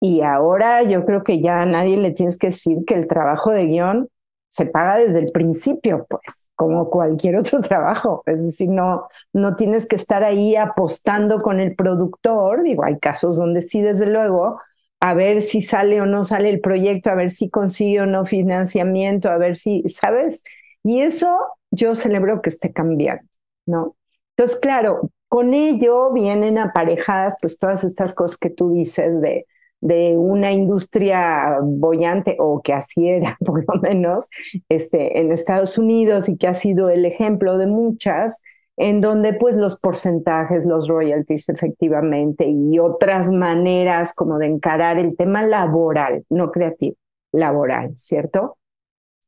Y ahora yo creo que ya a nadie le tienes que decir que el trabajo de guion se paga desde el principio, pues, como cualquier [LAUGHS] otro trabajo. Es decir, no, no tienes que estar ahí apostando con el productor. Digo, hay casos donde sí, desde luego, a ver si sale o no sale el proyecto, a ver si consigue o no financiamiento, a ver si, ¿sabes? Y eso yo celebro que esté cambiando, ¿no? Entonces, claro, con ello vienen aparejadas pues todas estas cosas que tú dices de, de una industria bollante, o que así era [LAUGHS] por lo menos, este, en Estados Unidos y que ha sido el ejemplo de muchas, en donde pues los porcentajes, los royalties efectivamente y otras maneras como de encarar el tema laboral, no creativo, laboral, ¿cierto?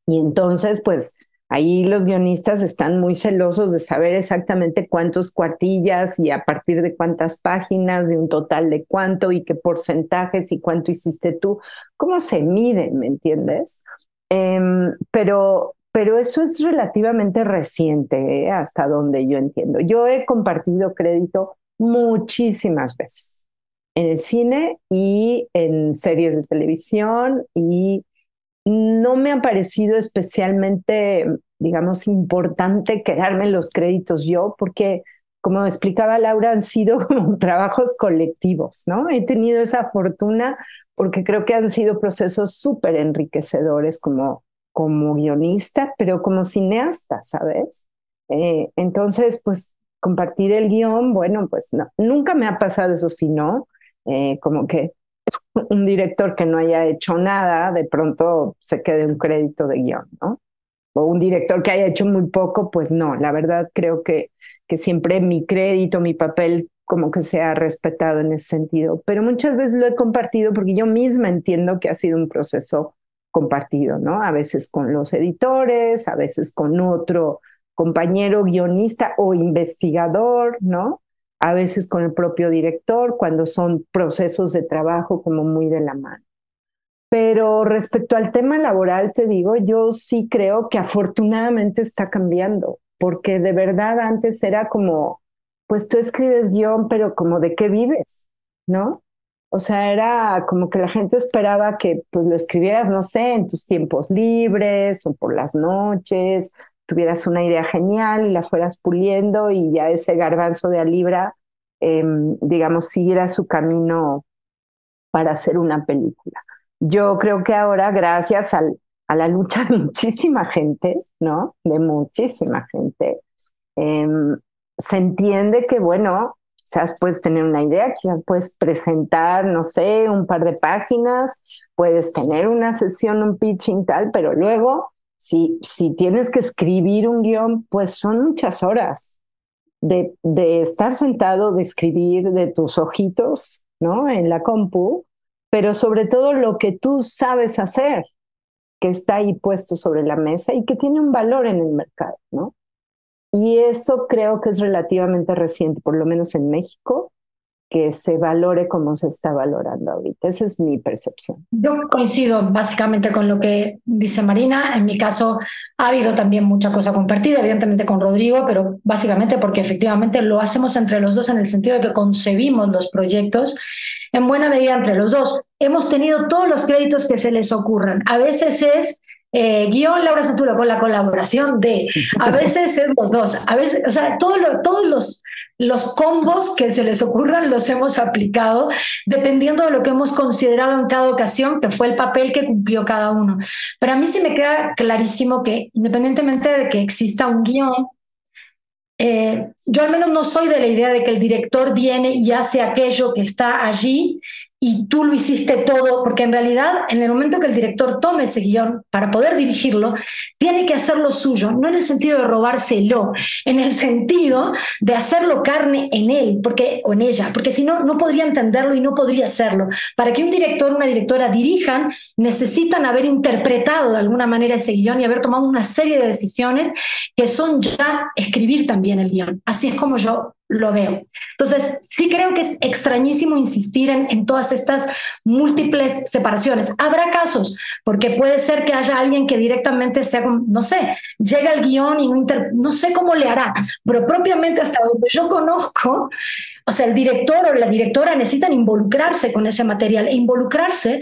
Y entonces pues Ahí los guionistas están muy celosos de saber exactamente cuántos cuartillas y a partir de cuántas páginas, de un total de cuánto y qué porcentajes y cuánto hiciste tú. ¿Cómo se mide, me entiendes? Em, pero, pero eso es relativamente reciente, ¿eh? hasta donde yo entiendo. Yo he compartido crédito muchísimas veces en el cine y en series de televisión y no me ha parecido especialmente, digamos, importante quedarme los créditos yo, porque, como explicaba Laura, han sido [LAUGHS] como trabajos colectivos, ¿no? He tenido esa fortuna porque creo que han sido procesos súper enriquecedores como, como guionista, pero como cineasta, ¿sabes? Eh, entonces, pues compartir el guion, bueno, pues no, nunca me ha pasado eso, sino eh, como que [LAUGHS] un director que no haya hecho nada, de pronto se quede un crédito de guion, ¿no? O un director que haya hecho muy poco, pues no, la verdad creo que, que siempre mi crédito, mi papel como que se ha respetado en ese sentido, pero muchas veces lo he compartido porque yo misma entiendo que ha sido un proceso compartido, ¿no? A veces con los editores, a veces con otro compañero guionista o investigador, ¿no? a veces con el propio director, cuando son procesos de trabajo como muy de la mano. Pero respecto al tema laboral, te digo, yo sí creo que afortunadamente está cambiando, porque de verdad antes era como, pues tú escribes guion, pero como de qué vives, ¿no? O sea, era como que la gente esperaba que pues lo escribieras, no sé, en tus tiempos libres o por las noches tuvieras una idea genial y la fueras puliendo y ya ese garbanzo de a libra, em, digamos, siguiera su camino para hacer una película. Yo creo que ahora, gracias al, a la lucha de [LAUGHS] muchísima gente, ¿no? De muchísima gente, em, se entiende que, bueno, quizás puedes tener una idea, quizás puedes presentar, no sé, un par de páginas, puedes tener una sesión, un pitching tal, pero luego si, si tienes que escribir un guion, pues son muchas horas de, de estar sentado, de escribir de tus ojitos, ¿no? En la compu, pero sobre todo lo que tú sabes hacer, que está ahí puesto sobre la mesa y que tiene un valor en el mercado, ¿no? Y eso creo que es relativamente reciente, por lo menos en México, que se valore como se está valorando ahorita. Esa es mi percepción. Yo coincido básicamente con lo que dice Marina. En mi caso ha habido también mucha cosa compartida, evidentemente con Rodrigo, pero básicamente porque efectivamente lo hacemos entre los dos en el sentido de que concebimos los proyectos en buena medida entre los dos. Hemos tenido todos los créditos que se les ocurran. A veces es eh, guion Laura Saturo con la colaboración de, a [LAUGHS] veces es los dos, a veces, o sea, todo todos los, los combos que se les ocurran los hemos aplicado dependiendo de lo que hemos considerado en cada ocasión, que fue el papel que cumplió cada uno. Pero a mí sí me queda clarísimo que independientemente de que exista un guion, eh, yo al menos no soy de la idea de que el director viene y hace aquello que está allí y tú lo hiciste todo, porque en realidad en el momento que el director tome ese guion para poder dirigirlo, tiene que hacerlo suyo, no en el sentido de robárselo, en el sentido de hacerlo carne en él porque, o en ella, porque si no, no podría entenderlo y no podría hacerlo. Para que un director o una directora dirijan, necesitan haber interpretado de alguna manera ese guion y haber tomado una serie de decisiones que son ya escribir también el guion. Así es como yo lo veo. Entonces, sí creo que es extrañísimo insistir en, en todas estas múltiples separaciones. Habrá casos, porque puede ser que haya alguien que directamente sea, no sé, llega al guion y no, no sé cómo le hará, pero propiamente hasta donde yo conozco, o sea, el director o la directora necesitan involucrarse con ese material e involucrarse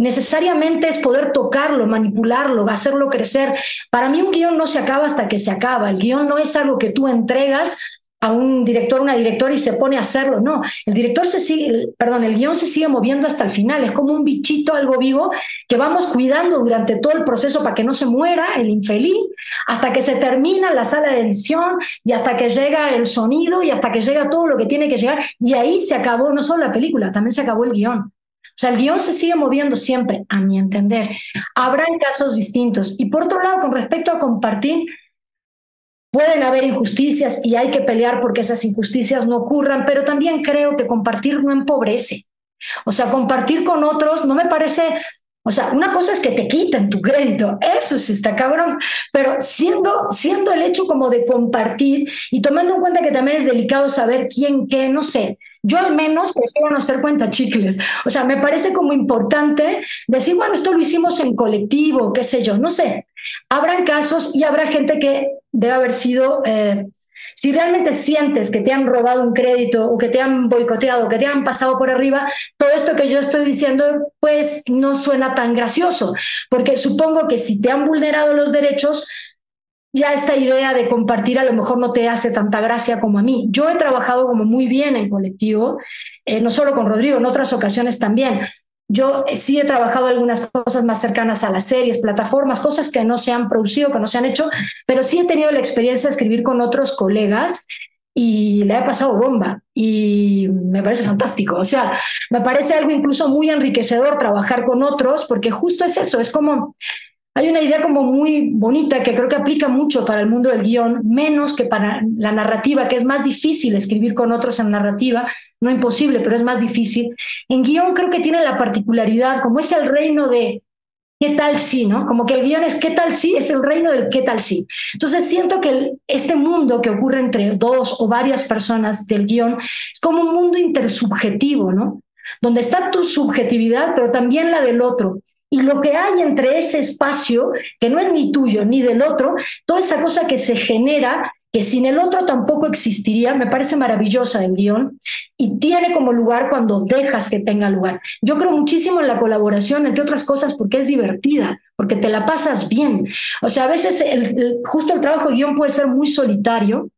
necesariamente es poder tocarlo, manipularlo, hacerlo crecer. Para mí un guion no se acaba hasta que se acaba. El guion no es algo que tú entregas a un director, una directora y se pone a hacerlo. No, el director se sigue, perdón, el guion se sigue moviendo hasta el final. Es como un bichito, algo vivo, que vamos cuidando durante todo el proceso para que no se muera el infeliz, hasta que se termina la sala de edición y hasta que llega el sonido y hasta que llega todo lo que tiene que llegar. Y ahí se acabó no solo la película, también se acabó el guion. O sea, el guion se sigue moviendo siempre, a mi entender. Habrán casos distintos. Y por otro lado, con respecto a compartir, Pueden haber injusticias y hay que pelear porque esas injusticias no ocurran, pero también creo que compartir no empobrece. O sea, compartir con otros no me parece, o sea, una cosa es que te quiten tu crédito, eso sí está cabrón, pero siendo, siendo el hecho como de compartir y tomando en cuenta que también es delicado saber quién qué, no sé, yo al menos prefiero no hacer cuenta chicles. O sea, me parece como importante decir, bueno, esto lo hicimos en colectivo, qué sé yo, no sé. Habrán casos y habrá gente que debe haber sido, eh, si realmente sientes que te han robado un crédito o que te han boicoteado, que te han pasado por arriba, todo esto que yo estoy diciendo, pues no suena tan gracioso, porque supongo que si te han vulnerado los derechos, ya esta idea de compartir a lo mejor no te hace tanta gracia como a mí. Yo he trabajado como muy bien en colectivo, eh, no solo con Rodrigo, en otras ocasiones también. Yo sí he trabajado algunas cosas más cercanas a las series, plataformas, cosas que no se han producido, que no se han hecho, pero sí he tenido la experiencia de escribir con otros colegas y le he pasado bomba y me parece fantástico. O sea, me parece algo incluso muy enriquecedor trabajar con otros porque justo es eso, es como hay una idea como muy bonita que creo que aplica mucho para el mundo del guion, menos que para la narrativa, que es más difícil escribir con otros en narrativa, no imposible, pero es más difícil. En guion creo que tiene la particularidad, como es el reino de qué tal si, ¿no? Como que el guion es qué tal si, es el reino del qué tal si. Entonces siento que este mundo que ocurre entre dos o varias personas del guion es como un mundo intersubjetivo, ¿no? Donde está tu subjetividad, pero también la del otro y lo que hay entre ese espacio, que no es ni tuyo ni del otro, toda esa cosa que se genera, que sin el otro tampoco existiría, me parece maravillosa el guion y tiene como lugar cuando dejas que tenga lugar. Yo creo muchísimo en la colaboración, entre otras cosas, porque es divertida, porque te la pasas bien. O sea, a veces justo el trabajo de guion puede ser muy solitario,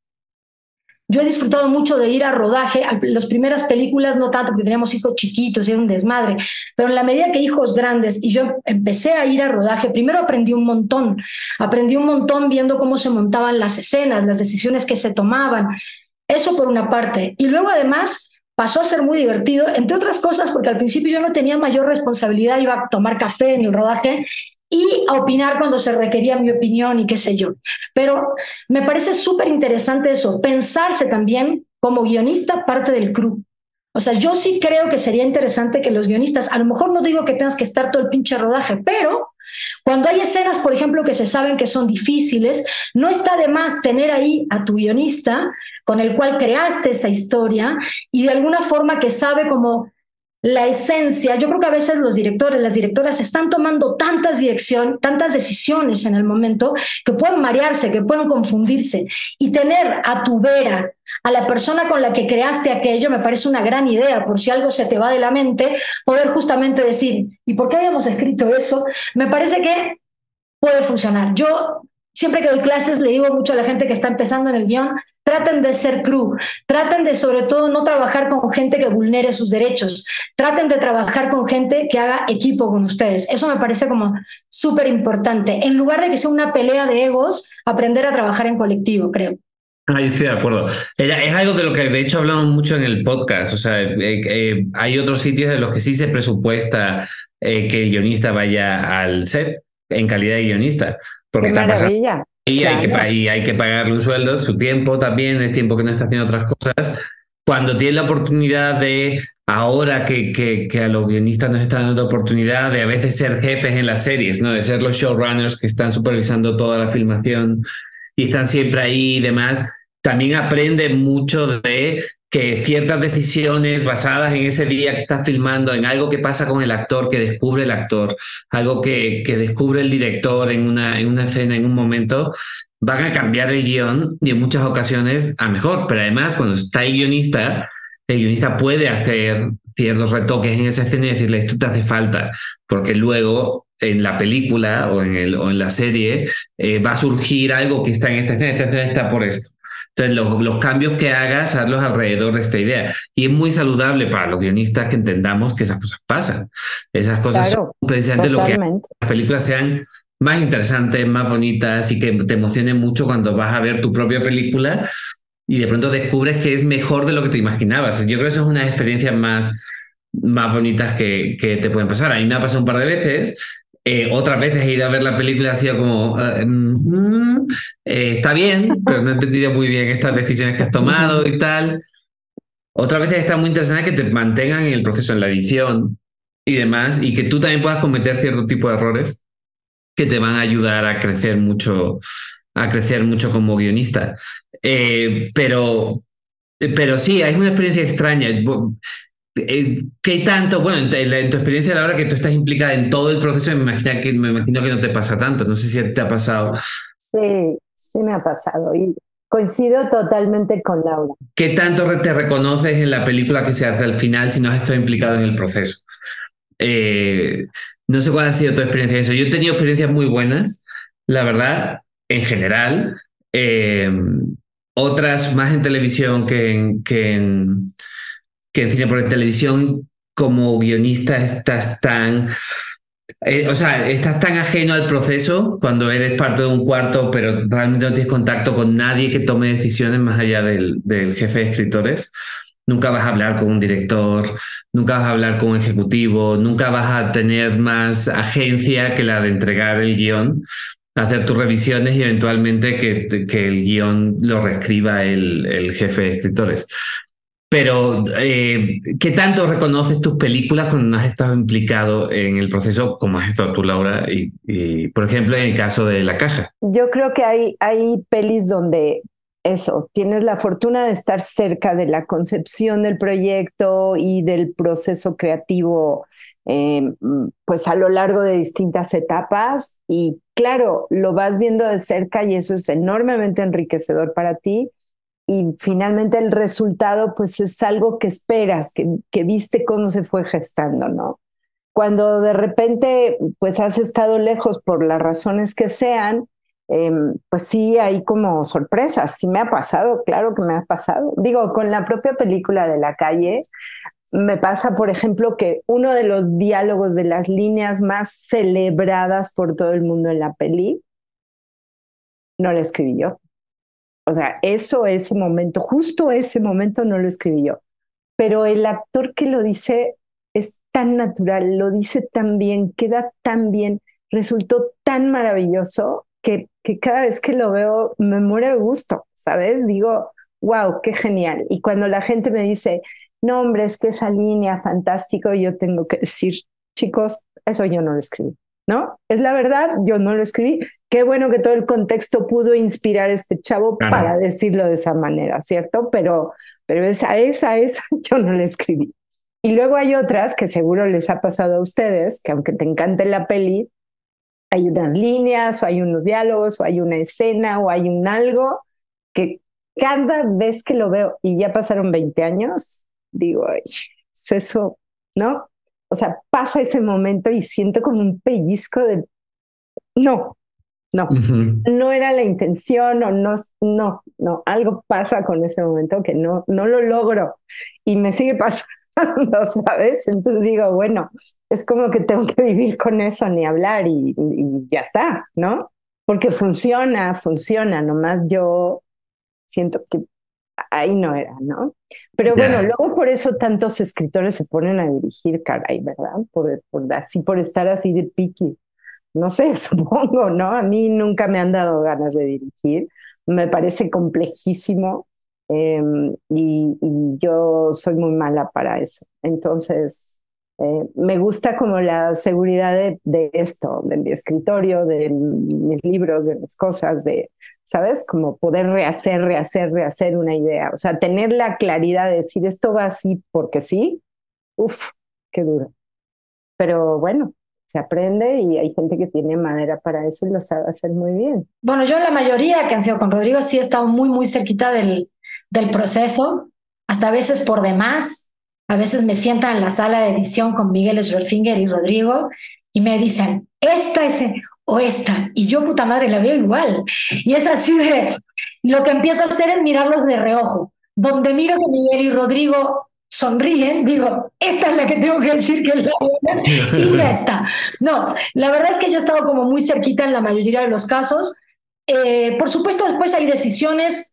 yo he disfrutado mucho de ir a rodaje, las primeras películas no tanto porque teníamos hijos chiquitos y era un desmadre, pero en la medida que hijos grandes y yo empecé a ir a rodaje, primero aprendí un montón, aprendí un montón viendo cómo se montaban las escenas, las decisiones que se tomaban, eso por una parte, y luego además pasó a ser muy divertido, entre otras cosas porque al principio yo no tenía mayor responsabilidad, iba a tomar café en el rodaje y a opinar cuando se requería mi opinión y qué sé yo. Pero me parece súper interesante eso, pensarse también como guionista parte del crew. O sea, yo sí creo que sería interesante que los guionistas, a lo mejor no digo que tengas que estar todo el pinche rodaje, pero cuando hay escenas, por ejemplo, que se saben que son difíciles, no está de más tener ahí a tu guionista con el cual creaste esa historia y de alguna forma que sabe cómo la esencia, yo creo que a veces los directores, las directoras están tomando tantas dirección, tantas decisiones en el momento que pueden marearse, que pueden confundirse y tener a tu vera a la persona con la que creaste aquello me parece una gran idea, por si algo se te va de la mente, poder justamente decir, ¿y por qué habíamos escrito eso? Me parece que puede funcionar. Yo siempre que doy clases le digo mucho a la gente que está empezando en el guion, traten de ser crew, traten de sobre todo no trabajar con gente que vulnere sus derechos, traten de trabajar con gente que haga equipo con ustedes. Eso me parece como súper importante. En lugar de que sea una pelea de egos, aprender a trabajar en colectivo, creo. Ahí estoy de acuerdo. Es algo de lo que de hecho hablamos mucho en el podcast. O sea, eh, eh, hay otros sitios en los que sí se presupuesta eh, que el guionista vaya al set en calidad de guionista. Porque está pasando y, hay que, hay que pagarle un sueldo, su tiempo también, el tiempo que no está haciendo otras cosas. Cuando tiene la oportunidad de, ahora que, que, que, a los guionistas nos están dando oportunidad de a veces ser jefes en las series, ¿no? de ser los showrunners que están supervisando toda la filmación y están siempre ahí y demás, también aprende mucho de que ciertas decisiones basadas en ese día que estás filmando, en algo que pasa con el actor, que descubre el actor, algo que, que descubre el director en una, en una escena, en un momento, van a cambiar el guion y en muchas ocasiones a mejor. Pero además, cuando está el guionista, el guionista puede hacer ciertos retoques en esa escena y decirle esto te hace falta, porque luego en la película o en, el, o en la serie eh, va a surgir algo que está en esta escena, esta escena está por esto. Entonces, los, los, cambios que hagas, hazlos alrededor de esta idea. Y es muy saludable para los guionistas que entendamos que esas cosas pasan. Esas cosas son precisamente lo que las películas sean más interesantes, más bonitas y que te emocionen mucho cuando vas a ver tu propia película y de pronto descubres que es mejor de lo que te imaginabas. Yo creo que eso es una experiencias más, más bonitas que, que te pueden pasar. A mí me ha pasado un par de veces eh, otras veces he ido a ver la película ha sido como, uh, mm, eh, está bien, pero no he entendido muy bien estas decisiones que has tomado y tal. Otras veces está muy interesante que te mantengan en el proceso, en la edición y demás, y que tú también puedas cometer cierto tipo de errores que te van a ayudar a crecer mucho, a crecer mucho como guionista. Eh, pero, pero sí, hay una experiencia extraña. Eh, ¿Qué tanto, bueno, en, tu experiencia a la hora que tú estás implicada en todo el proceso, me imagino, que, me imagino que no te pasa tanto, no sé si te ha pasado. Sí, sí me ha pasado y coincido totalmente con Laura. ¿Qué tanto te reconoces en la película que se hace al final si no has estado implicado en el proceso? Eh, no sé cuál ha sido tu experiencia eso. Yo he tenido experiencias muy buenas, la verdad, en general. Eh, otras más en televisión que que en que en cine por televisión como guionista estás tan, eh, o sea, estás tan ajeno al proceso cuando eres parte de un cuarto, pero realmente no tienes contacto con nadie que tome decisiones más allá del, del jefe de escritores. Nunca vas a hablar con un director, nunca vas a hablar con un ejecutivo, nunca vas a tener más agencia que la de entregar el guion, hacer tus revisiones y eventualmente que, el guion lo reescriba el, el jefe de escritores. Pero, eh, ¿qué tanto reconoces tus películas cuando has estado implicado en el proceso como has estado tú, Laura? Y, por ejemplo, en el caso de La Caja. Yo creo que hay, hay pelis donde eso, tienes la fortuna de estar cerca de la concepción del proyecto y del proceso creativo, eh, pues a lo largo de distintas etapas. Y claro, lo vas viendo de cerca y eso es enormemente enriquecedor para ti y finalmente el resultado pues es algo que esperas, que, que viste cómo se fue gestando, ¿no? Cuando de repente pues has estado lejos por las razones que sean, em, pues sí hay como sorpresas, sí me ha pasado, claro que me ha pasado. Digo, con la propia película de la calle, me pasa, por ejemplo, que uno de los diálogos de las líneas más celebradas por todo el mundo en la peli, no la escribí yo. O sea, eso, ese momento, justo ese momento no lo escribí yo. Pero el actor que lo dice es tan natural, lo dice tan bien, queda tan bien, resultó tan maravilloso que, que cada vez que lo veo me muere de gusto, ¿sabes? Digo, wow, qué genial. Y cuando la gente me dice, no, hombre, es que esa línea fantástico, yo tengo que decir, chicos, eso yo no lo escribí. ¿No? Es la verdad, yo no lo escribí. Qué bueno que todo el contexto pudo inspirar a este chavo para decirlo de esa manera, ¿cierto? Pero, pero esa, esa, esa, [LAUGHS] yo no la escribí. Y luego hay otras que seguro les ha pasado a ustedes, que aunque te encante la peli, hay unas líneas o hay unos diálogos o hay una escena o hay un algo que cada vez que lo veo y ya pasaron 20 años, digo, ay, eso, ¿no? O sea, pasa ese momento y siento como un pellizco de, no, no, no era la intención o no, no, no, algo pasa con ese momento que no, no lo logro y me sigue [LAUGHS] pasando, ¿sabes? Entonces digo, bueno, es como que tengo que vivir con eso, ni hablar y, y ya está, ¿no? Porque funciona, funciona, nomás yo siento que ahí no era, ¿no? Pero bueno, luego por eso tantos escritores se ponen a dirigir, caray, ¿verdad? Por, por, así, por estar así de piqui. No sé, [LAUGHS] supongo, ¿no? A mí nunca me han dado ganas de dirigir. Me parece complejísimo em, y, yo soy muy mala para eso. Entonces, Eh, me gusta como la seguridad de, esto, de mi escritorio, de mis libros, de las cosas, de, ¿sabes? Como poder rehacer, rehacer, rehacer una idea. O sea, tener la claridad de decir esto va así porque sí. Uf, qué duro. Pero bueno, se aprende y hay gente que tiene madera para eso y lo sabe hacer muy bien. Bueno, yo la mayoría que han sido con Rodrigo sí he estado muy, muy cerquita del, del proceso, hasta a veces por demás. A veces me sientan en la sala de edición con Miguel Schroelfinger y Rodrigo y me dicen, esta es o esta. Y yo, puta madre, la veo igual. Y es así de, lo que empiezo a hacer es mirarlos de reojo. Donde miro que Miguel y Rodrigo sonríen, digo, esta es la que tengo que decir que es la buena [LAUGHS] y ya está. No, la verdad es que yo he estado como muy cerquita en la mayoría de los casos. Eh, por supuesto, después hay decisiones,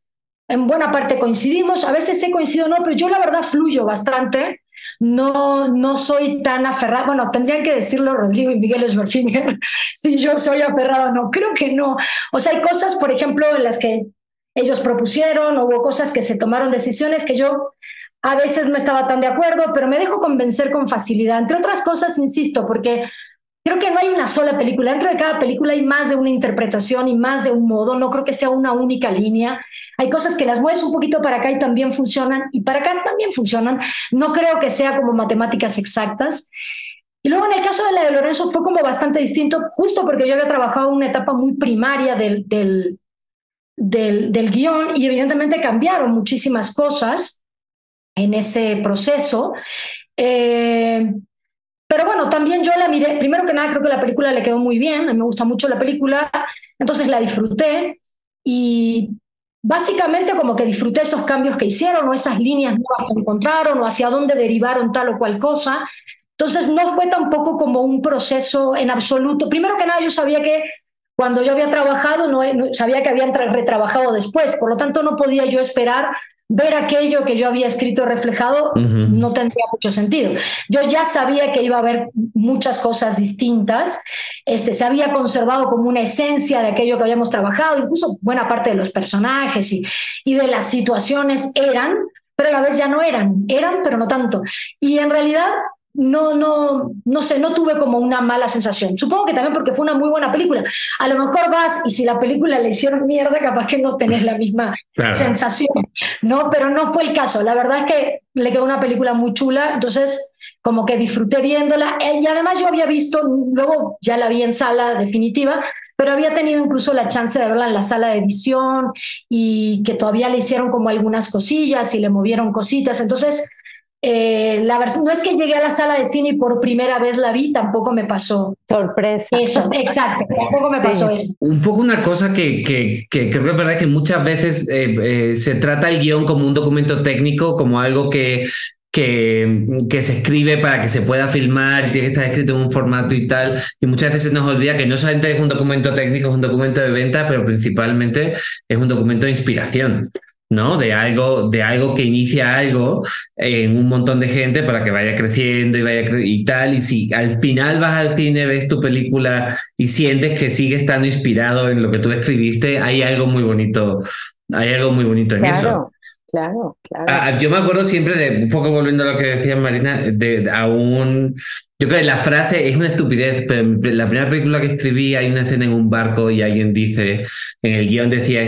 en buena parte coincidimos, a veces he coincidido no, pero yo la verdad fluyo bastante. No, no soy tan aferrada. Bueno, tendrían que decirlo Rodrigo y Miguel Esberfinger [LAUGHS] si yo soy aferrada o no. Creo que no. O sea, hay cosas, por ejemplo, en las que ellos propusieron, hubo cosas que se tomaron decisiones que yo a veces no estaba tan de acuerdo, pero me dejo convencer con facilidad. Entre otras cosas, insisto, porque creo que no hay una sola película. Dentro de cada película hay más de una interpretación y más de un modo. No creo que sea una única línea. Hay cosas que las mueves un poquito para acá y también funcionan, y para acá también funcionan. No creo que sea como matemáticas exactas. Y luego en el caso de la de Lorenzo fue como bastante distinto, justo porque yo había trabajado una etapa muy primaria del, del, del, del guion y evidentemente cambiaron muchísimas cosas en ese proceso. Eh, pero bueno, también yo la miré, primero que nada creo que la película le quedó muy bien, me gusta mucho la película, entonces la disfruté y básicamente como que disfruté esos cambios que hicieron o esas líneas nuevas que encontraron o hacia dónde derivaron tal o cual cosa. Entonces no fue tampoco como un proceso en absoluto. Primero que nada yo sabía que cuando yo había trabajado no, sabía que habían retrabajado después, por lo tanto no podía yo esperar ver aquello que yo había escrito reflejado no tendría mucho sentido. Yo ya sabía que iba a haber muchas cosas distintas, este, se había conservado como una esencia de aquello que habíamos trabajado, incluso buena parte de los personajes y, y de las situaciones eran, pero a la vez ya no eran, eran, pero no tanto. Y en realidad no, no, no sé, no tuve como una mala sensación. Supongo que también porque fue una muy buena película. A lo mejor vas y si la película le hicieron mierda, capaz que no tenés la misma [LAUGHS] sensación, ¿no? Pero no fue el caso. La verdad es que le quedó una película muy chula, entonces como que disfruté viéndola. Eh, y además yo había visto, luego ya la vi en sala definitiva, pero había tenido incluso la chance de verla en la sala de edición y que todavía le hicieron como algunas cosillas y le movieron cositas. Entonces eh, la no es que llegué a la sala de cine y por primera vez la vi, tampoco me pasó. Sorpresa. Eso, exacto, tampoco me pasó eso. Un poco una cosa que, que, que creo que es verdad que muchas veces eh, eh, se trata el guion como un documento técnico, como algo que, que, que, se escribe para que se pueda filmar y tiene que estar escrito en un formato y tal. Y muchas veces se nos olvida que no solamente es un documento técnico, es un documento de venta, pero principalmente es un documento de inspiración. ¿No? De algo, de algo que inicia algo en un montón de gente para que vaya creciendo y vaya y tal. Y si al final vas al cine, ves tu película y sientes que sigue estando inspirado en lo que tú escribiste, hay algo muy bonito, hay algo muy bonito en eso. Claro, claro. Ah, yo me acuerdo siempre de, un poco volviendo a lo que decía Marina, de, a un... Yo creo que la frase es una estupidez, pero en la primera película que escribí hay una escena en un barco y alguien dice, en el guion decía,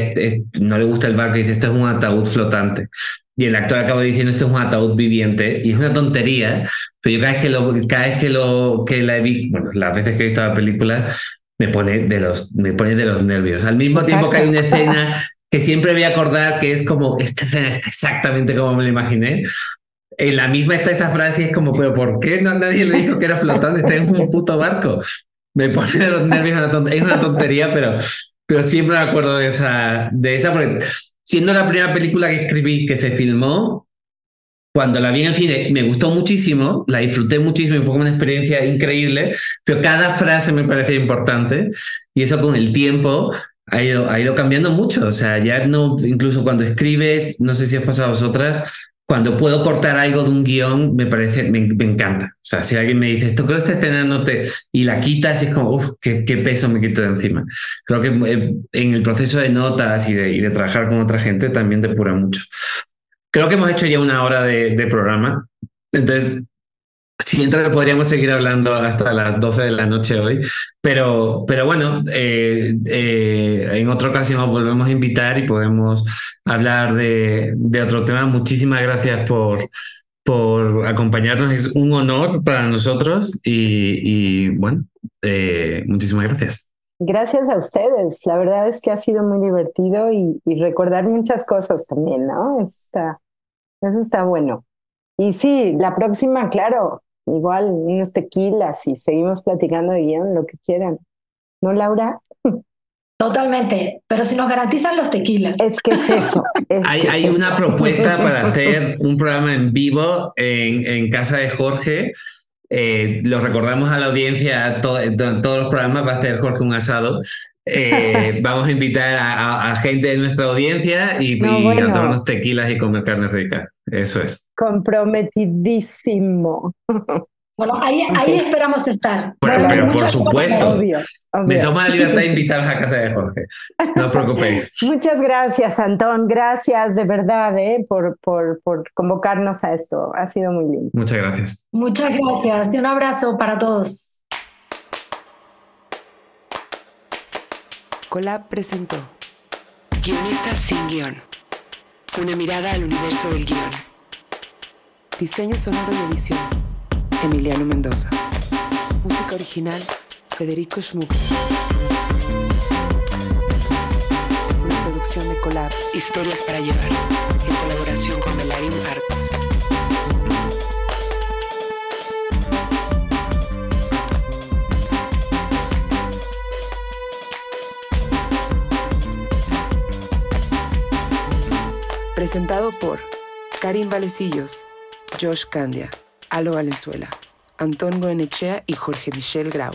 no le gusta el barco, y dice, esto es un ataúd flotante. Y el actor acaba diciendo, esto es un ataúd viviente, y es una tontería, pero yo cada vez que lo, cada vez que lo, que la he visto, bueno, las veces que he visto la película, me pone de los, me pone de los nervios. Al mismo tiempo que hay una escena [LAUGHS] que siempre voy a acordar que es como, esta escena está exactamente como me lo imaginé. En la misma está esa frase es como, pero ¿por qué no nadie le dijo que era flotante? Está en un puto barco. Me pone los nervios, es una tontería, pero, pero siempre me acuerdo de esa, de esa, siendo la primera película que escribí que se filmó, cuando la vi en el cine me gustó muchísimo, la disfruté muchísimo y fue una experiencia increíble, pero cada frase me parecía importante y eso con el tiempo ha ido, ha ido cambiando mucho. O sea, ya no, incluso cuando escribes, no sé si has pasado a vosotras, cuando puedo cortar algo de un guion, me parece, me, encanta. O sea, si alguien me dice, esto creo que esta escena no te. y la quitas, y es como, uff, qué, qué, peso me quito de encima. Creo que eh, en el proceso de notas y de, y de trabajar con otra gente también depura mucho. Creo que hemos hecho ya una hora de, de programa. Entonces, Siento que podríamos seguir hablando hasta las 12 de la noche hoy, pero, pero bueno, eh, eh, en otra ocasión os volvemos a invitar y podemos hablar de, otro tema. Muchísimas gracias por, por acompañarnos. Es un honor para nosotros y, y bueno, eh, muchísimas gracias. Gracias a ustedes. La verdad es que ha sido muy divertido y, y recordar muchas cosas también, ¿no? Eso está, eso está bueno. Y sí, la próxima, claro, igual unos tequilas y seguimos platicando de guion, lo que quieran. ¿No, Laura? Totalmente, pero si nos garantizan los tequilas. Es que es eso. Es hay que es hay eso. una propuesta para hacer un programa en vivo en, en casa de Jorge. Eh, lo recordamos a la audiencia, to- en todos los programas va a hacer Jorge un asado. Eh, [LAUGHS] vamos a invitar a, a- a gente de nuestra audiencia y, No, y bueno. a tomarnos tequilas y comer carne rica. Eso es. Comprometidísimo. Bueno, ahí, ahí esperamos estar. Pero- Bueno, pero por supuesto. Obvio, Me tomo la libertad de [LAUGHS] invitaros a casa de Jorge. No os preocupéis. Muchas gracias, Antón. Gracias de verdad eh, por, por, por convocarnos a esto. Ha sido muy lindo. Muchas gracias. Muchas gracias. Y un abrazo para todos. Colab presentó Guionistas sin guion. Una mirada al universo del guion. Diseño sonoro y edición. Emiliano Mendoza. Música original. Federico Schmuck. Una producción de Colab. Historias para llevar. En colaboración con Melarim Arts. Presentado por Karim Valecillos, Josh Candia, Alo Valenzuela, Antón Goenechea y Jorge Michel Grau.